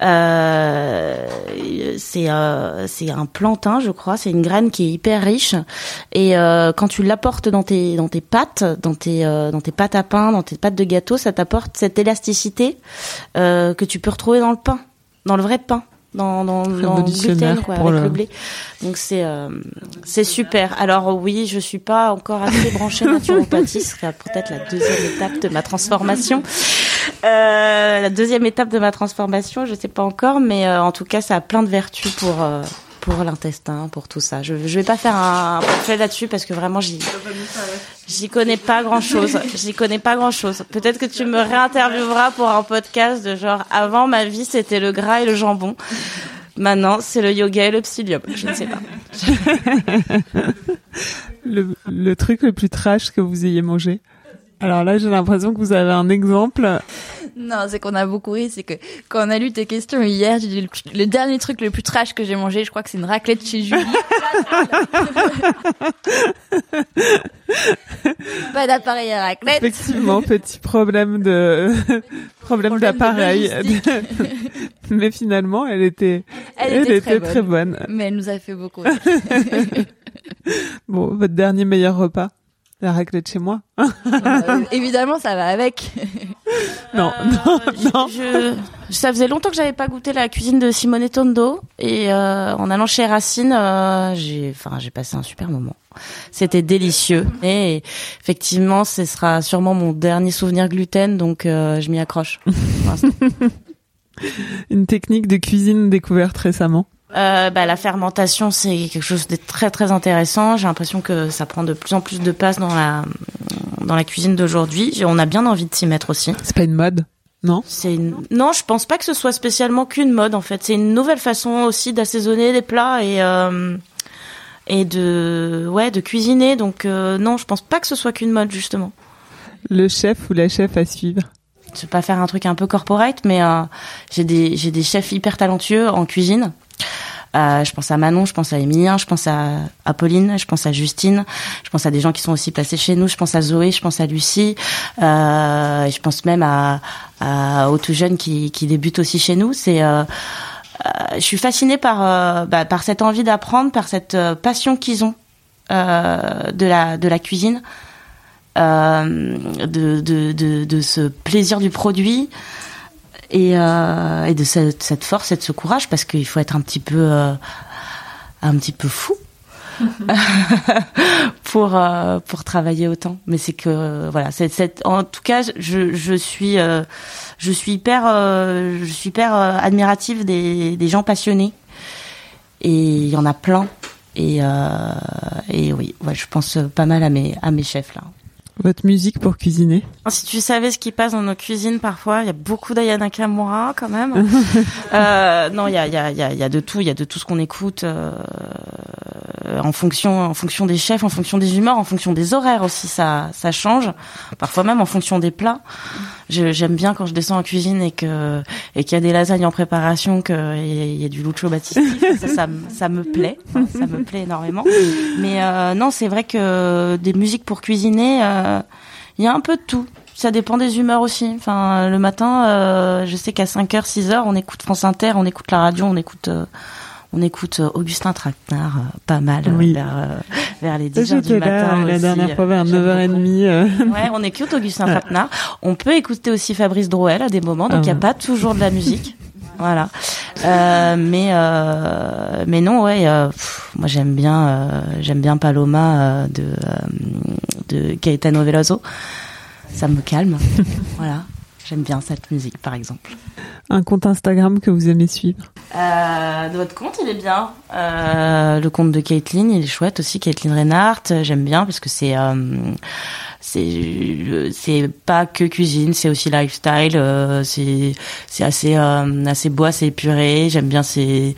Euh, c'est c'est un plantain, je crois. C'est une graine qui est hyper riche. Et quand tu l'apportes dans tes dans tes pâtes, dans tes dans tes pâtes à pain, dans tes pâtes de gâteau, ça t'apporte cette élasticité que tu peux retrouver dans le pain, dans le vrai pain. Dans, dans, dans le gluten, quoi, avec le- le blé. Donc c'est euh, c'est super. Alors oui, je suis pas encore assez branchée naturopathie, ce sera peut-être la deuxième étape de ma transformation. Euh, la deuxième étape de ma transformation, je sais pas encore, mais euh, en tout cas, ça a plein de vertus pour euh, pour l'intestin, pour tout ça. Je, je vais pas faire un, un là-dessus parce que vraiment j'y j'y connais pas grand chose. J'y connais pas grand chose. Peut-être que tu me réintervieweras pour un podcast de genre avant ma vie c'était le gras et le jambon. Maintenant c'est le yoga et le psyllium. Je ne sais pas. (laughs) le, le truc le plus trash que vous ayez mangé? Alors là j'ai l'impression que vous avez un exemple. Non, c'est qu'on a beaucoup ri. C'est que quand on a lu tes questions hier, j'ai dit le, dernier truc le plus trash que j'ai mangé, je crois que c'est une raclette chez Julie. (laughs) Pas d'appareil à raclette. Effectivement, petit problème de (laughs) problème, d'appareil. (laughs) Mais finalement, elle était elle, était, très, bonne. Mais elle nous a fait beaucoup. Rire. bon, votre dernier meilleur repas la raclette chez moi. Euh, évidemment, ça va avec. (laughs) non, euh, non, non. Je, ça faisait longtemps que j'avais pas goûté la cuisine de Simone Tondo et euh, en allant chez Racine, euh, j'ai, enfin, j'ai passé un super moment. C'était délicieux et effectivement, ce sera sûrement mon dernier souvenir gluten, donc je m'y accroche. (laughs) Une technique de cuisine découverte récemment euh, bah, la fermentation, c'est quelque chose de très très intéressant. J'ai l'impression que ça prend de plus en plus de place dans la dans la cuisine d'aujourd'hui. On a bien envie de s'y mettre aussi. C'est pas une mode, non? C'est une... non, je pense pas que ce soit spécialement qu'une mode en fait. C'est une nouvelle façon aussi d'assaisonner des plats et euh, et de ouais de cuisiner. Donc euh, non, je pense pas que ce soit qu'une mode justement. Le chef ou la chef à suivre? Je vais pas faire un truc un peu corporate, mais euh, j'ai des j'ai des chefs hyper talentueux en cuisine euh, je pense à Manon, je pense à Emilien, je pense à, Pauline, je pense à Justine, je pense à des gens qui sont aussi placés chez nous, je pense à Zoé, je pense à Lucie, euh, je pense même à, à, aux tout jeunes qui, qui débutent aussi chez nous. C'est euh, je suis fascinée par bah, par cette envie d'apprendre, par cette passion qu'ils ont de la cuisine, de ce plaisir du produit et, euh, et de cette, force et de ce courage parce qu'il faut être un petit peu euh, un petit peu fou (laughs) pour euh, pour travailler autant. Mais c'est que voilà en tout cas je suis je suis hyper je suis hyper admirative des des gens passionnés. Et il y en a plein. Et et oui je pense pas mal à mes à mes chefs là votre musique pour cuisiner Si tu savais ce qui passe dans nos cuisines parfois, il y a beaucoup d'Ayana Kamura quand même. (laughs) euh, non, il y a, y, a, y a de tout, il y a de tout ce qu'on écoute euh, en fonction, en fonction des chefs, en fonction des humeurs, en fonction des horaires aussi, ça, ça change. Parfois même en fonction des plats. J'aime bien quand je descends en cuisine et que et qu'il y a des lasagnes en préparation, qu'il y, y, a du lucho battisti. (laughs) ça, ça, ça, me plaît, ça me plaît énormément. Mais euh, non, c'est vrai que des musiques pour cuisiner. Euh, il euh, y a un peu de tout. Ça dépend des humeurs aussi. Enfin, le matin, euh, je sais qu'à 5h, 6h, on écoute France Inter, on écoute la radio, on écoute euh, on écoute Augustin Traquenard pas mal vers, les 10 h du matin la dernière fois vers 9h30 ouais on écoute Augustin (laughs) Traquenard on peut écouter aussi Fabrice Drouel à des moments donc il n'y a ah. pas toujours de la musique (laughs) voilà mais mais non ouais moi j'aime bien j'aime bien Paloma de de Gaetano Veloso. Ça me calme. (laughs) voilà. J'aime bien cette musique, par exemple. Un compte Instagram que vous aimez suivre euh, Votre compte, il est bien. Euh, le compte de Caitlin, il est chouette aussi. Caitlin Reinhardt, j'aime bien parce que c'est euh, c'est c'est pas que cuisine, c'est aussi lifestyle. Euh, c'est c'est assez euh, assez beau, assez épuré. J'aime bien ces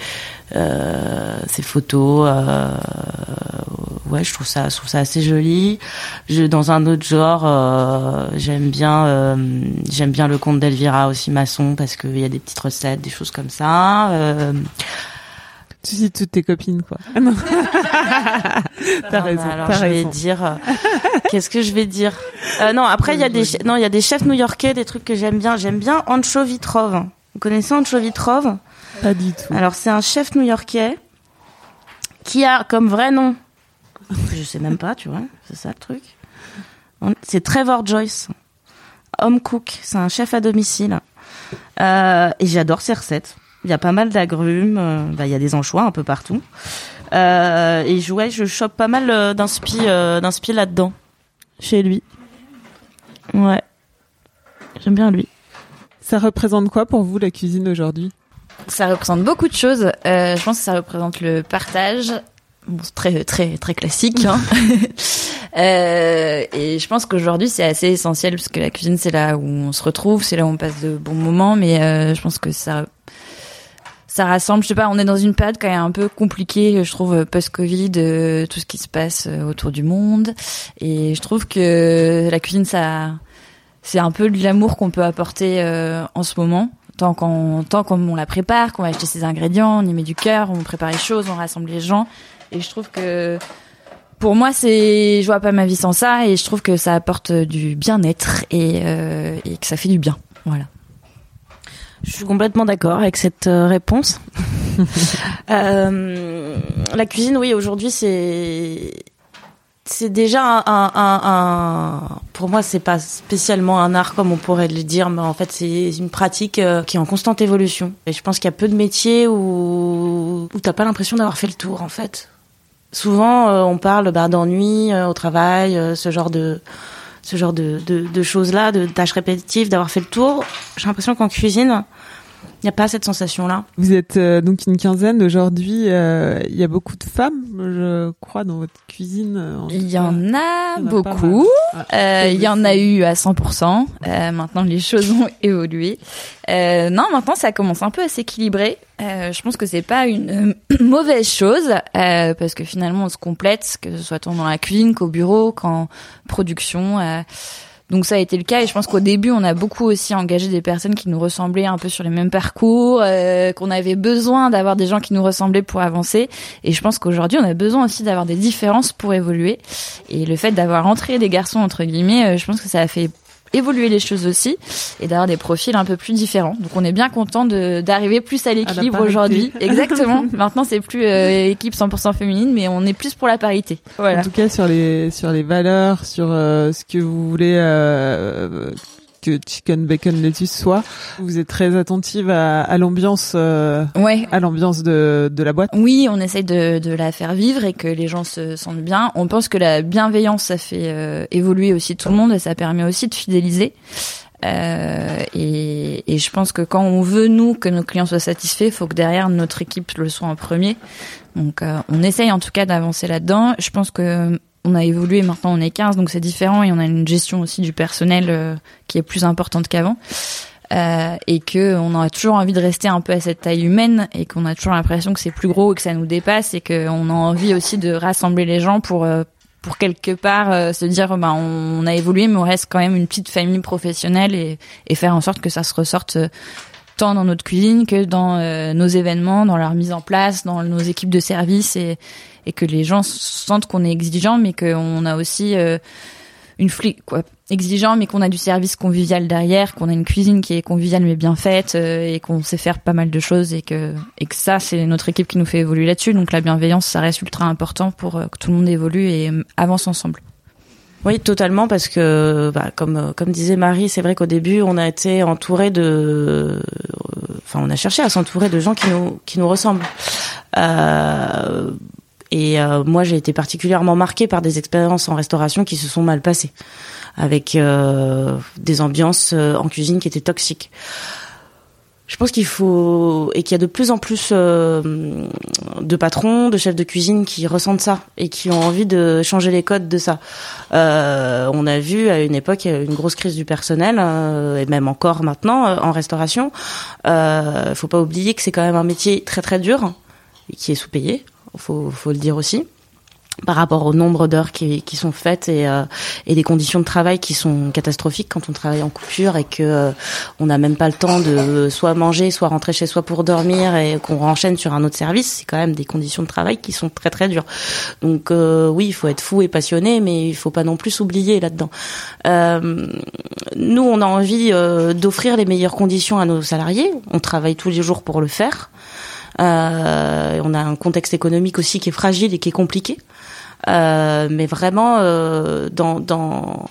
euh, ces photos. Euh, ouais, je trouve ça, je trouve ça assez joli. Je, dans un autre genre, euh, j'aime bien, euh, j'aime bien le conte d'Elvira aussi maçon parce qu'il y a des petites recettes, des choses comme ça. Tu cites toutes tes copines, quoi. (laughs) t'as raison. Alors je vais dire, euh, qu'est-ce que je vais dire? Euh, Non, après il y a des, non, il y a des chefs new-yorkais, des trucs que j'aime bien. J'aime bien Ancho Vitrov. Vous connaissez Ancho Vitrov? Pas du tout. Alors c'est un chef new-yorkais qui a comme vrai nom je sais même pas, tu vois, c'est ça le truc. C'est Trevor Joyce, home cook, c'est un chef à domicile. Euh, et j'adore ses recettes. Il y a pas mal d'agrumes, euh, bah, il y a des anchois un peu partout. Euh, et je, ouais, je chope pas mal euh, d'inspi, euh, d'inspi là-dedans, chez lui. Ouais, j'aime bien lui. Ça représente quoi pour vous la cuisine aujourd'hui? Ça représente beaucoup de choses. Euh, je pense que ça représente le partage. Bon, c'est très très très classique. Hein. (laughs) euh, et je pense qu'aujourd'hui c'est assez essentiel parce que la cuisine c'est là où on se retrouve, c'est là où on passe de bons moments. Mais euh, je pense que ça ça rassemble. Je sais pas, on est dans une période quand même un peu compliquée, je trouve post-Covid, euh, tout ce qui se passe euh, autour du monde. Et je trouve que la cuisine ça c'est un peu de l'amour qu'on peut apporter euh, en ce moment tant qu'on tant qu'on la prépare, qu'on va acheter ses ingrédients, on y met du cœur, on prépare les choses, on rassemble les gens. Et je trouve que pour moi, c'est je vois pas ma vie sans ça, et je trouve que ça apporte du bien-être et, euh, et que ça fait du bien. Voilà. Je suis complètement d'accord avec cette euh, réponse. (laughs) euh, la cuisine, oui, aujourd'hui, c'est c'est déjà un, un, un, un, pour moi c'est pas spécialement un art comme on pourrait le dire mais en fait c'est une pratique euh, qui est en constante évolution et je pense qu'il y a peu de métiers où où t'as pas l'impression d'avoir fait le tour en fait souvent on parle bah, d'ennui au travail ce genre de ce genre de, de, de choses là de tâches répétitives d'avoir fait le tour. J'ai l'impression qu'en cuisine n'y a pas cette sensation-là. Vous êtes euh, donc une quinzaine aujourd'hui. Euh, il y a beaucoup de femmes, je crois, dans votre cuisine. Il y en a beaucoup. Euh, il y en a eu à 100%. maintenant, les choses ont (laughs) évolué. non, maintenant, ça commence un peu à s'équilibrer. je pense que c'est pas une (clears throat) mauvaise chose parce que finalement, on se complète, que ce soit tant dans la cuisine qu'au bureau, qu'en production. Donc ça a été le cas et je pense qu'au début on a beaucoup aussi engagé des personnes qui nous ressemblaient un peu sur les mêmes parcours, euh, qu'on avait besoin d'avoir des gens qui nous ressemblaient pour avancer. Et je pense qu'aujourd'hui on a besoin aussi d'avoir des différences pour évoluer. Et le fait d'avoir entré des garçons entre guillemets, euh, je pense que ça a fait évoluer les choses aussi et d'avoir des profils un peu plus différents. Donc on est bien content d'arriver plus à l'équilibre aujourd'hui. (laughs) Exactement. Maintenant c'est plus euh, équipe 100% féminine, mais on est plus pour la parité. Voilà. En tout cas sur les sur les valeurs, sur euh, ce que vous voulez euh, que Chicken Bacon Lettuce soit. Vous êtes très attentive à, à l'ambiance, euh, ouais. à l'ambiance de, de la boîte. Oui, on essaye de, de la faire vivre et que les gens se sentent bien. On pense que la bienveillance, ça fait euh, évoluer aussi tout le monde et ça permet aussi de fidéliser. Euh, et, et, je pense que quand on veut nous que nos clients soient satisfaits, il faut que derrière notre équipe le soit en premier. Donc euh, on essaye en tout cas d'avancer là-dedans. Je pense que on a évolué, maintenant on est 15, donc c'est différent et on a une gestion aussi du personnel euh, qui est plus importante qu'avant. Euh, et que on a toujours envie de rester un peu à cette taille humaine et qu'on a toujours l'impression que c'est plus gros et que ça nous dépasse et qu'on a envie aussi de rassembler les gens pour euh, pour quelque part euh, se dire bah on a évolué mais on reste quand même une petite famille professionnelle et, et faire en sorte que ça se ressorte tant dans notre cuisine que dans nos événements, dans leur mise en place, dans nos équipes de service et, et que les gens sentent qu'on est exigeant, mais qu'on a aussi euh, une flic quoi exigeant, mais qu'on a du service convivial derrière, qu'on a une cuisine qui est conviviale mais bien faite euh, et qu'on sait faire pas mal de choses et que et que ça c'est notre équipe qui nous fait évoluer là-dessus. Donc la bienveillance ça reste ultra important pour euh, que tout le monde évolue et avance ensemble. Oui, totalement, parce que, bah, comme comme disait Marie, c'est vrai qu'au début, on a été entouré de, enfin, on a cherché à s'entourer de gens qui nous qui nous ressemblent. Euh, et euh, moi, j'ai été particulièrement marquée par des expériences en restauration qui se sont mal passées, avec euh, des ambiances euh, en cuisine qui étaient toxiques. Je pense qu'il faut et qu'il y a de plus en plus euh, de patrons, de chefs de cuisine qui ressentent ça et qui ont envie de changer les codes de ça. Euh, on a vu à une époque une grosse crise du personnel euh, et même encore maintenant en restauration. Il faut pas oublier que c'est quand même un métier très très dur qui est sous-payé faut, faut le dire aussi par rapport au nombre d'heures qui, sont faites et, euh, et des conditions de travail qui sont catastrophiques quand on travaille en coupure et que euh, on n'a même pas le temps de soit manger, soit rentrer chez soi pour dormir et qu'on enchaîne sur un autre service, c'est quand même des conditions de travail qui sont très très dures. Donc euh, oui, il faut être fou et passionné, mais il faut pas non plus s'oublier là-dedans. nous, on a envie d'offrir les meilleures conditions à nos salariés. On travaille tous les jours pour le faire. Euh, on a un contexte économique aussi qui est fragile et qui est compliqué. Euh, mais vraiment, euh, dans, dans,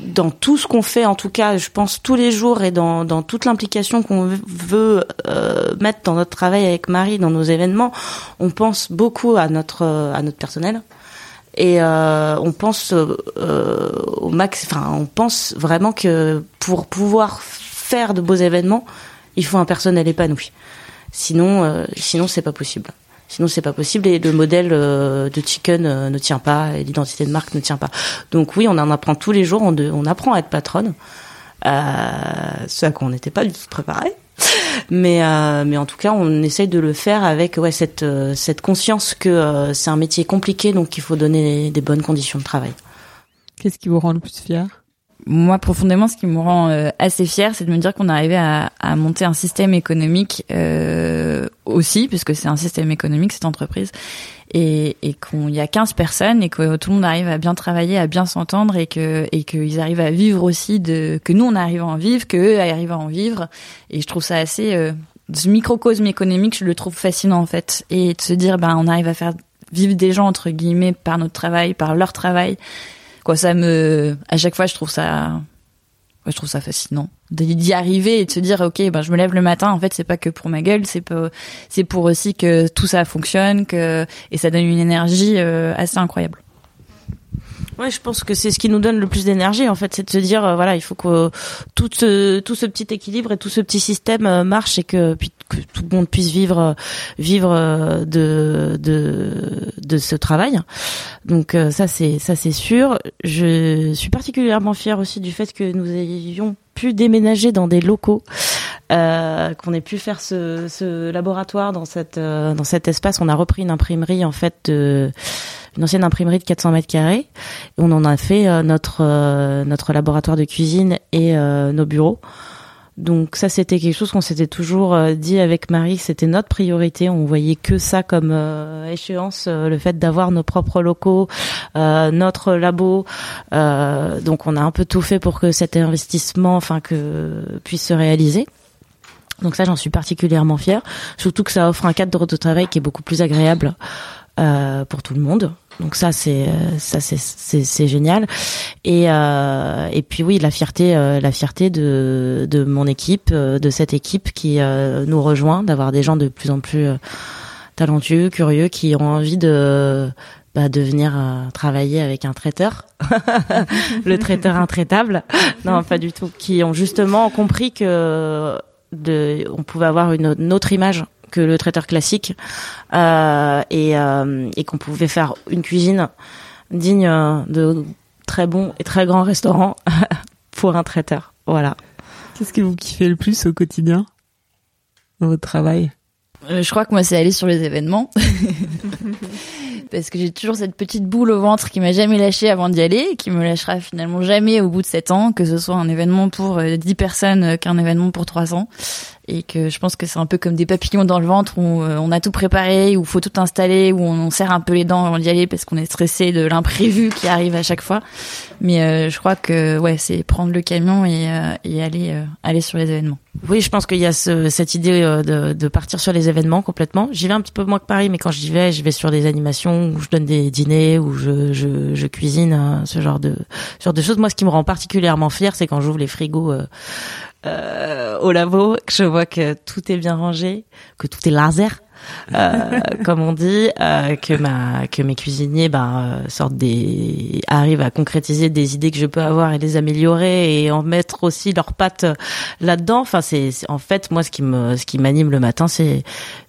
dans tout ce qu'on fait, en tout cas, je pense tous les jours et dans, dans toute l'implication qu'on veut euh, mettre dans notre travail avec Marie, dans nos événements, on pense beaucoup à notre à notre personnel et euh, on pense euh, au max. Enfin, on pense vraiment que pour pouvoir faire de beaux événements, Il faut un personnel épanoui. Sinon, euh, sinon c'est pas possible. Sinon, c'est pas possible et le modèle euh, de chicken euh, ne tient pas et l'identité de marque ne tient pas. Donc oui, on en apprend tous les jours. On, de, on apprend à être patronne, euh, ce à quoi on n'était pas du tout préparé. Mais euh, mais en tout cas, on essaye de le faire avec ouais cette euh, cette conscience que c'est un métier compliqué, donc il faut donner des bonnes conditions de travail. Qu'est-ce qui vous rend le plus fier? Moi, profondément, ce qui me rend euh, assez fière, c'est de me dire qu'on est arrivé à, monter un système économique euh, aussi, puisque c'est un système économique, cette entreprise, et, et qu'il y a 15 personnes et que tout le monde arrive à bien travailler, à bien s'entendre, et que et qu'ils arrivent à vivre aussi de que nous on arrive à en vivre, qu'eux arrivent à en vivre. Et je trouve ça assez euh, ce microcosme économique, je le trouve fascinant en fait, et de se dire ben on arrive à faire vivre des gens entre guillemets par notre travail, par leur travail quoi ça me à chaque fois je trouve ça je trouve ça fascinant d'y arriver et de se dire ok ben je me lève le matin en fait c'est pas que pour ma gueule c'est pas c'est pour aussi que tout ça fonctionne que et ça donne une énergie euh, assez incroyable. Ouais, je pense que c'est ce qui nous donne le plus d'énergie en fait, c'est de se dire euh, voilà, il faut que tout ce tout ce petit équilibre et tout ce petit système euh, marche et que puis que tout le monde puisse vivre vivre euh, de de de ce travail. Donc euh, ça c'est ça c'est sûr. Je suis particulièrement fière aussi du fait que nous ayons pu déménager dans des locaux, euh, qu'on ait pu faire ce, ce laboratoire dans cette euh, dans cet espace. On a repris une imprimerie en fait une ancienne imprimerie de 400 mètres carrés. On en a fait notre notre laboratoire de cuisine et nos bureaux. Donc ça, c'était quelque chose qu'on s'était toujours euh, dit avec Marie, c'était notre priorité. On voyait que ça comme euh, échéance, euh, le fait d'avoir nos propres locaux, notre labo. Donc on a un peu tout fait pour que cet investissement, enfin que puisse se réaliser. Donc ça, j'en suis particulièrement fière. Surtout que ça offre un cadre de travail qui est beaucoup plus agréable pour tout le monde. Donc ça c'est euh, ça c'est c'est, génial. Et euh, et puis oui la fierté euh, la fierté de de mon équipe euh, de cette équipe qui nous rejoint d'avoir des gens de plus en plus talentueux curieux qui ont envie de bah, de venir travailler avec un traiteur. (laughs) Le traiteur intraitable. Non pas du tout. Qui ont justement compris que de on pouvait avoir une autre image que le traiteur classique euh, et, euh, et qu'on pouvait faire une cuisine digne euh, de très bons et très grands restaurants (laughs) pour un traiteur. Voilà. Qu'est-ce que vous kiffez le plus au quotidien dans votre travail? Euh, Je crois que moi c'est aller sur les événements. (laughs) Parce que j'ai toujours cette petite boule au ventre qui m'a jamais lâché avant d'y aller, et qui me lâchera finalement jamais au bout de 7 ans, que ce soit un événement pour euh, 10 personnes qu'un événement pour 300 et que je pense que c'est un peu comme des papillons dans le ventre où euh, on a tout préparé, où faut tout installer, où on, serre un peu les dents avant d'y aller parce qu'on est stressé de l'imprévu qui arrive à chaque fois. Mais euh, je crois que ouais, c'est prendre le camion et, euh, aller aller sur les événements. Oui, je pense qu'il y a ce, cette idée de, de partir sur les événements complètement. J'y vais un petit peu moins que Paris, mais quand j'y vais, je vais sur des animations où je donne des dîners, où je, je, je cuisine, hein, ce genre de genre de choses. Moi, ce qui me rend particulièrement fier, c'est quand j'ouvre les frigos euh, au labo, que je vois que tout est bien rangé, que tout est laser. Euh, (laughs) comme on dit, euh, que ma que mes cuisiniers ben euh, sortent des arrivent à concrétiser des idées que je peux avoir et les améliorer et en mettre aussi leurs pattes là-dedans. Enfin c'est en fait moi ce qui me ce qui m'anime le matin c'est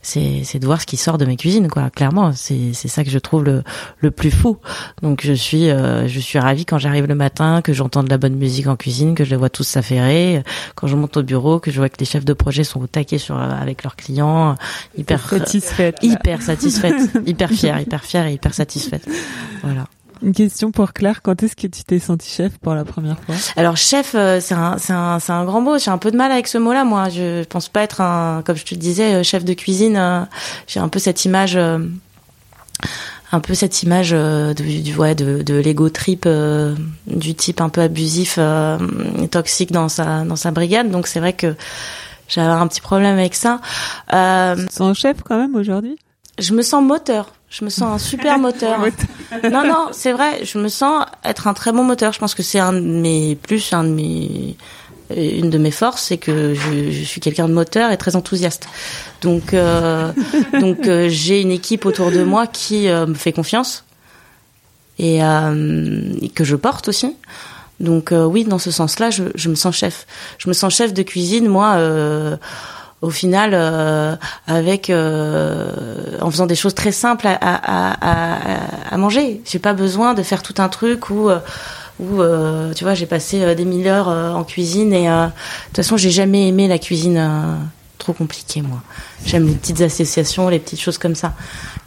c'est c'est de voir ce qui sort de mes cuisines quoi. Clairement c'est c'est ça que je trouve le le plus fou. Donc je suis euh, je suis ravie quand j'arrive le matin que j'entends de la bonne musique en cuisine, que je les vois tous s'affairer, quand je monte au bureau, que je vois que les chefs de projet sont au taquet sur avec leurs clients, hyper satisfaite. Hyper satisfaite, hyper fière, hyper fière et hyper satisfaite. Voilà. Une question pour Claire, quand est-ce que tu t'es sentie chef pour la première fois? Alors chef, euh, c'est un, c'est un, c'est un grand mot. J'ai un peu de mal avec ce mot-là, moi. Je pense pas être un, comme je te disais, euh, chef de cuisine. euh, J'ai un peu cette image, un peu cette image euh, du, du ouais, de, de l'ego trip, euh, du type un peu abusif, euh, toxique dans sa, dans sa brigade. Donc c'est vrai que j'avais un petit problème avec ça. Euh, sens chef quand même aujourd'hui? Je me sens moteur. Je me sens un super (laughs) moteur. non, non, c'est vrai. Je me sens être un très bon moteur. Je pense que c'est un de mes plus, un de mes, une de mes forces, c'est que je, je suis quelqu'un de moteur et très enthousiaste. Donc, euh, (laughs) donc euh, j'ai une équipe autour de moi qui euh, me fait confiance et, euh, et que je porte aussi. Donc euh, oui, dans ce sens-là, je, je me sens chef. Je me sens chef de cuisine. Moi, euh, au final, euh, avec euh, en faisant des choses très simples à, à, à, à manger. J'ai pas besoin de faire tout un truc où euh, où euh, tu vois j'ai passé des mille heures en cuisine et de toute façon j'ai jamais aimé la cuisine trop compliquée moi. J'aime les petites associations, les petites choses comme ça.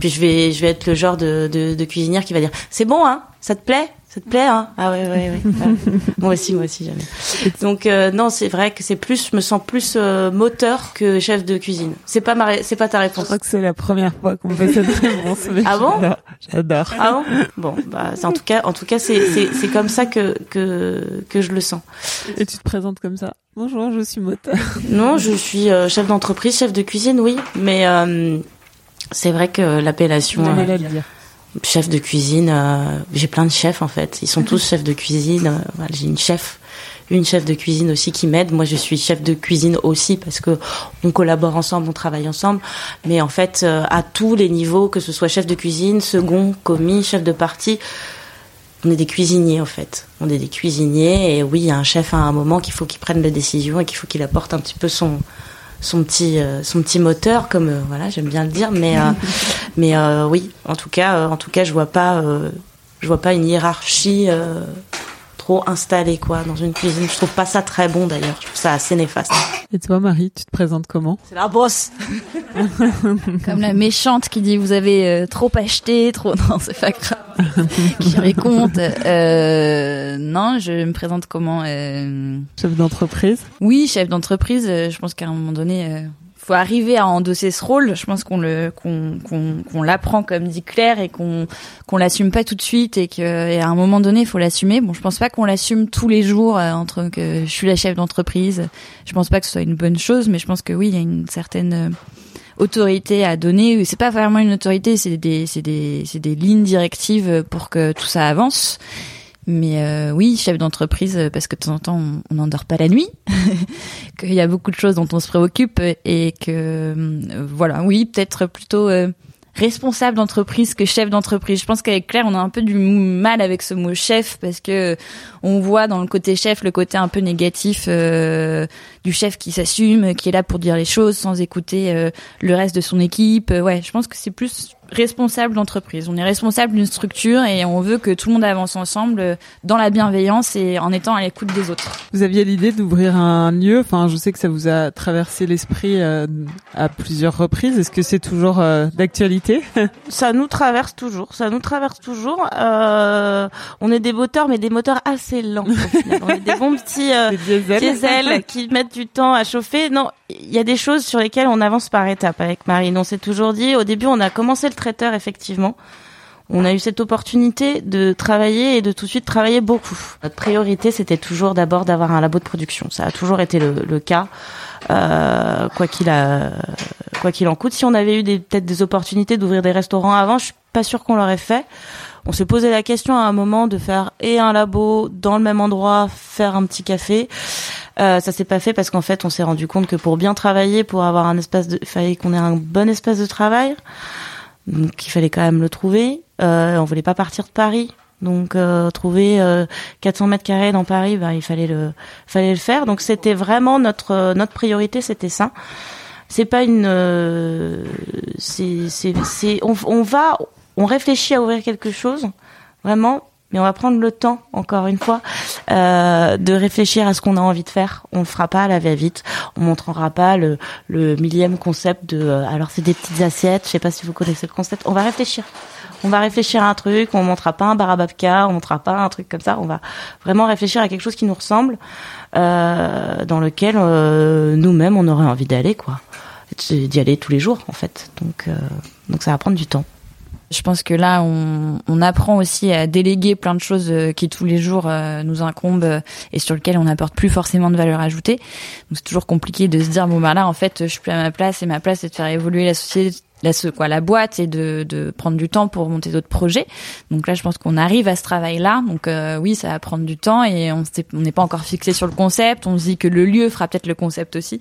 Puis je vais je vais être le genre de, de, de cuisinière qui va dire c'est bon hein, ça te plaît? Ça te plaît, hein? Ah ouais, ouais, ouais. (laughs) moi aussi, moi aussi, jamais. Donc euh, non, c'est vrai que c'est plus, je me sens plus euh, moteur que chef de cuisine. C'est pas ma, c'est pas ta réponse. Je crois que c'est la première fois qu'on fait cette (laughs) réponse. ah bon? J'adore. Ah bon? Bon, bah en tout cas, en tout cas, c'est c'est c'est comme ça que que que je le sens. Et tu te présentes comme ça Bonjour, je suis moteur. (laughs) Non, je suis euh, chef d'entreprise, chef de cuisine, oui, mais c'est vrai que l'appellation chef de cuisine. Euh, j'ai plein de chefs en fait. Ils sont tous chefs de cuisine. Euh, j'ai une chef, une chef de cuisine aussi qui m'aide. Moi, je suis chef de cuisine aussi parce que on collabore ensemble, on travaille ensemble. Mais en fait, euh, à tous les niveaux, que ce soit chef de cuisine, second, commis, chef de partie, on est des cuisiniers en fait. On est des cuisiniers et oui, il y a un chef à un moment qu'il faut qu'il prenne la décision et qu'il faut qu'il apporte un petit peu son son petit euh, son petit moteur comme euh, voilà j'aime bien le dire mais euh, (laughs) mais oui en tout cas en tout cas je vois pas je vois pas une hiérarchie trop installée quoi dans une cuisine je trouve pas ça très bon d'ailleurs je trouve ça assez néfaste et toi Marie tu te présentes comment? C'est la bosse (laughs) (laughs) comme la méchante qui dit vous avez trop acheté trop (laughs) non c'est pas grave qui raconte. Euh, non, je me présente comment euh... Chef d'entreprise? Oui, chef d'entreprise. Euh, je pense qu'à un moment donné, euh, faut arriver à endosser ce rôle. Je pense qu'on le qu'on qu'on l'apprend comme dit Claire et qu'on qu'on l'assume pas tout de suite et qu'à un moment donné, il faut l'assumer. Bon, je pense pas qu'on l'assume tous les jours euh, entre que je suis la chef d'entreprise. Je pense pas que ce soit une bonne chose, mais je pense que oui, il y a une certaine autorité à donner. C'est pas vraiment une autorité, c'est des, c'est des, c'est des lignes directives pour que tout ça avance. Mais euh, oui, chef d'entreprise, parce que de temps en temps, on n'endort pas la nuit, (laughs) qu'il y a beaucoup de choses dont on se préoccupe et que, euh, voilà, oui, peut-être plutôt euh, responsable d'entreprise que chef d'entreprise. Je pense qu'avec Claire, on a un peu du mal avec ce mot chef parce que on voit dans le côté chef le côté un peu négatif euh, du chef qui s'assume, qui est là pour dire les choses sans écouter euh, le reste de son équipe. Ouais, je pense que c'est plus responsable d'entreprise. On est responsable d'une structure et on veut que tout le monde avance ensemble euh, dans la bienveillance et en étant à l'écoute des autres. Vous aviez l'idée d'ouvrir un lieu? Enfin, je sais que ça vous a traversé l'esprit euh, à plusieurs reprises. Est-ce que c'est toujours euh, d'actualité? (laughs) Ça nous traverse toujours. Ça nous traverse toujours. Euh, on est des moteurs, mais des moteurs assez lents. on est des bons petits (laughs) diesel. qui mettent du temps à chauffer. Non, il y a des choses sur lesquelles on avance par étapes avec Marine. On s'est toujours dit. Au début, on a commencé le traiteur, effectivement, on a eu cette opportunité de travailler et de tout de suite travailler beaucoup. Notre priorité, c'était toujours d'abord d'avoir un labo de production. Ça a toujours été le, cas, euh, quoi qu'il en coûte. Si on avait eu peut-être des opportunités d'ouvrir des restaurants avant, je suis pas sûre qu'on l'aurait fait. On s'est posé la question à un moment de faire et un labo dans le même endroit, faire un petit café. Euh, ça s'est pas fait parce qu'en fait, on s'est rendu compte que pour bien travailler, pour avoir un espace de, il fallait qu'on ait un bon espace de travail. Donc il fallait quand même le trouver. Euh, on voulait pas partir de Paris, donc euh, trouver 400 euh, mètres carrés dans Paris, bah, il fallait le fallait le faire. Donc c'était vraiment notre notre priorité, c'était ça. C'est pas une c'est c'est on va on réfléchit à ouvrir quelque chose vraiment mais on va prendre le temps, encore une fois, euh, de réfléchir à ce qu'on a envie de faire. On ne fera pas à la va-vite. On montrera pas le, millième concept de. Euh, alors c'est des petites assiettes. Je sais pas si vous connaissez le concept. On va réfléchir. On va réfléchir à un truc. On montrera pas un barababka. On montrera pas un truc comme ça. On va vraiment réfléchir à quelque chose qui nous ressemble, euh, dans lequel nous-mêmes on aurait envie d'aller, quoi. D'y aller tous les jours, en fait. Donc, donc ça va prendre du temps. Je pense que là, on, on, apprend aussi à déléguer plein de choses euh, qui tous les jours euh, nous incombent euh, et sur lesquelles on n'apporte plus forcément de valeur ajoutée. Donc c'est toujours compliqué de se dire bon bah là en fait je suis plus à ma place et ma place c'est de faire évoluer la société la quoi la boîte et de, de prendre du temps pour monter d'autres projets. Donc là, je pense qu'on arrive à ce travail-là. Donc oui, ça va prendre du temps et on n'est pas encore fixé sur le concept. On se dit que le lieu fera peut-être le concept aussi.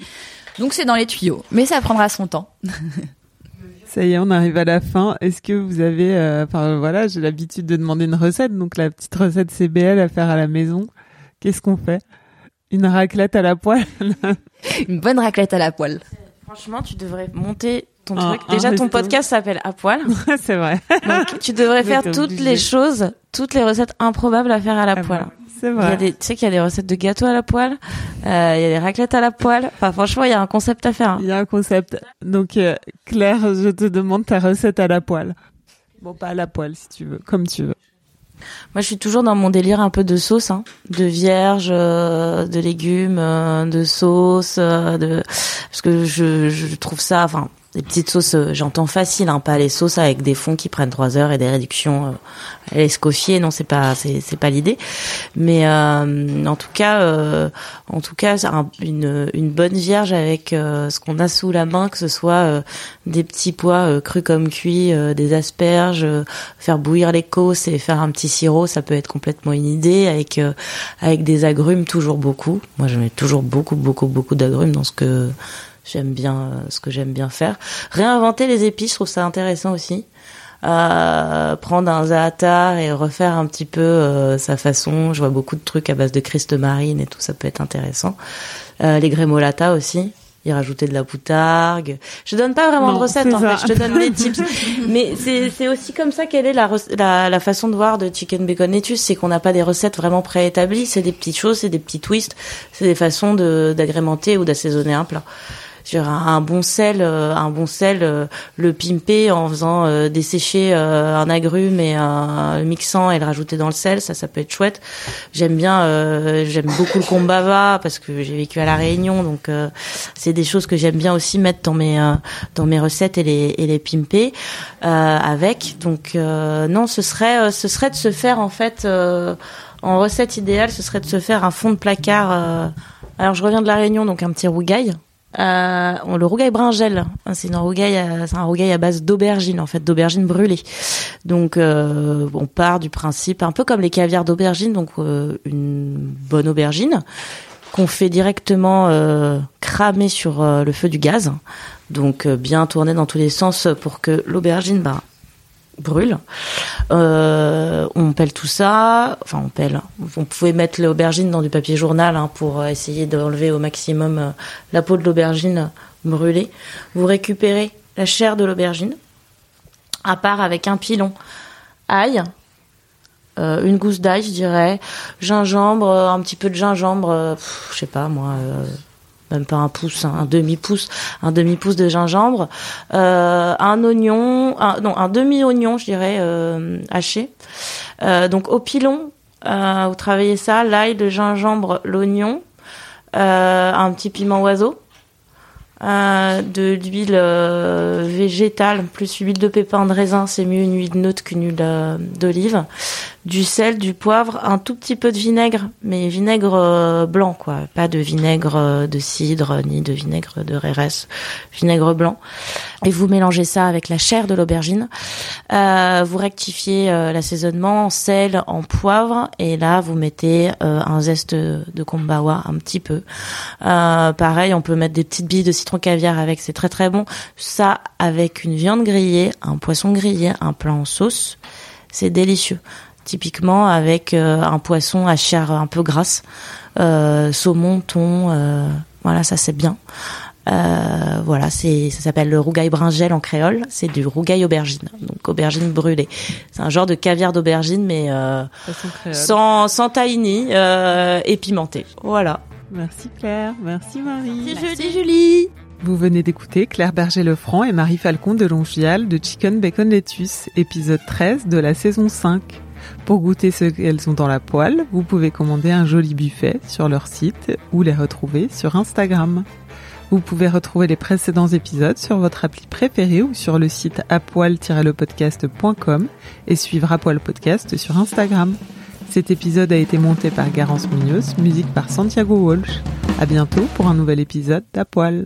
Donc c'est dans les tuyaux, mais ça prendra son temps. (laughs) Ça y est, on arrive à la fin. Est-ce que vous avez, euh, enfin voilà, j'ai l'habitude de demander une recette, donc la petite recette CBL à faire à la maison. Qu'est-ce qu'on fait? Une raclette à la poêle (laughs) Une bonne raclette à la poêle. Franchement, tu devrais monter ton truc. Déjà, ton podcast s'appelle À poil. (laughs) c'est vrai. Donc, tu devrais faire toutes les choses, toutes les recettes improbables à faire à la poêle. C'est vrai. Tu sais qu'il y a des recettes de gâteaux à la poêle, euh, il y a des raclettes à la poêle. Enfin, franchement, il y a un concept à faire. Il y a un concept. Donc, euh, Claire, je te demande ta recette à la poêle. Bon, pas à la poêle, si tu veux, comme tu veux. Moi, je suis toujours dans mon délire un peu de sauce, hein, de vierge, euh, de légumes, euh, de sauce, euh, de parce que je, je trouve ça, enfin, des petites sauces, euh, j'entends facile, hein, pas les sauces avec des fonds qui prennent trois heures et des réductions euh, à l'escoffier. Non, c'est pas, c'est, pas l'idée. Mais euh, en tout cas, euh, en tout cas, une, une bonne vierge avec euh, ce qu'on a sous la main, que ce soit des petits pois crus comme cuits, des asperges, faire bouillir les cosses et faire un petit sirop, ça peut être complètement une idée. Avec avec des agrumes, toujours beaucoup. Moi, je mets toujours beaucoup, beaucoup, beaucoup d'agrumes dans ce que J'aime bien euh, ce que j'aime bien faire. Réinventer les épices, je trouve ça intéressant aussi. Euh, prendre un zaatar et refaire un petit peu euh, sa façon. Je vois beaucoup de trucs à base de Christ marine et tout, ça peut être intéressant. Euh, les grémolata aussi. Y rajouter de la poutargue. Je donne pas vraiment de recettes en fait, je te donne des (laughs) tips. Mais c'est c'est aussi comme ça qu'elle est la, la, la façon de voir de chicken bacon lettuce, c'est qu'on n'a pas des recettes vraiment préétablies, c'est des petites choses, c'est des petits twists, c'est des façons de d'agrémenter ou d'assaisonner un plat un bon sel, euh, un bon sel, euh, le pimper en faisant euh, dessécher un agrume et un mixant et le rajouter dans le sel, ça, ça peut être chouette. J'aime bien, j'aime beaucoup le kombava parce que j'ai vécu à la Réunion, donc c'est des choses que j'aime bien aussi mettre dans mes dans mes recettes et les et les pimper avec. Donc non, ce serait ce serait de se faire en fait en recette idéale, ce serait de se faire un fond de placard. alors je reviens de la Réunion, donc un petit rougail euh, le rougail bringel, c'est un rougail, c'est un rougail à base d'aubergine en fait, d'aubergine brûlée. Donc euh, on part du principe un peu comme les caviars d'aubergine, donc euh, une bonne aubergine qu'on fait directement euh, cramer sur euh, le feu du gaz, donc bien tourner dans tous les sens pour que l'aubergine bah, brûle. Euh, on pèle tout ça. Enfin, on pèle. On pouvait mettre l'aubergine dans du papier journal hein, pour essayer d'enlever au maximum euh, la peau de l'aubergine brûlée. Vous récupérez la chair de l'aubergine, à part avec un pilon, ail, euh, une gousse d'ail, je dirais, gingembre, un petit peu de gingembre, je sais pas moi même pas un pouce, un demi pouce, un demi pouce de gingembre, euh, un oignon, un, non un demi oignon, je dirais euh, haché. Euh, donc au pilon, vous travaillez ça, l'ail, le gingembre, l'oignon, un petit piment oiseau. De l'huile végétale plus huile de pépin de raisin, c'est mieux une huile neutre qu'une huile d'olive du sel, du poivre, un tout petit peu de vinaigre, mais vinaigre euh, blanc, quoi. Pas de vinaigre euh, de cidre ni de vinaigre de RS, vinaigre blanc. Et vous mélangez ça avec la chair de l'aubergine. Euh, vous rectifiez l'assaisonnement en sel, en poivre, et là vous mettez un zeste de kombawa un petit peu. pareil, on peut mettre des petites billes de citron caviar avec, c'est très très bon. Ça avec une viande grillée, un poisson grillé, un plat en sauce, c'est délicieux typiquement avec euh, un poisson à chair un peu grasse, euh, saumon, thon, euh, voilà, ça c'est bien. voilà, c'est ça s'appelle le rougail bringel en créole. C'est du rougail aubergine, donc aubergine brûlée. C'est un genre de caviar d'aubergine, mais sans sans tahini et pimenté. Voilà. Merci Claire, merci Marie. Merci, Julie. Vous venez d'écouter Claire Berger-Lefranc et Marie Falcon de Longial de Chicken Bacon Lettuce, épisode 13 de la saison 5. Pour goûter ce qu'elles ont dans la poêle, vous pouvez commander un joli buffet sur leur site ou les retrouver sur Instagram. Vous pouvez retrouver les précédents épisodes sur votre appli préférée ou sur le site apoil-lepodcast.com et suivre Apoil Podcast sur Instagram. Cet épisode a été monté par Garance Munoz, musique par Santiago Walsh. À bientôt pour un nouvel épisode d'Apoil.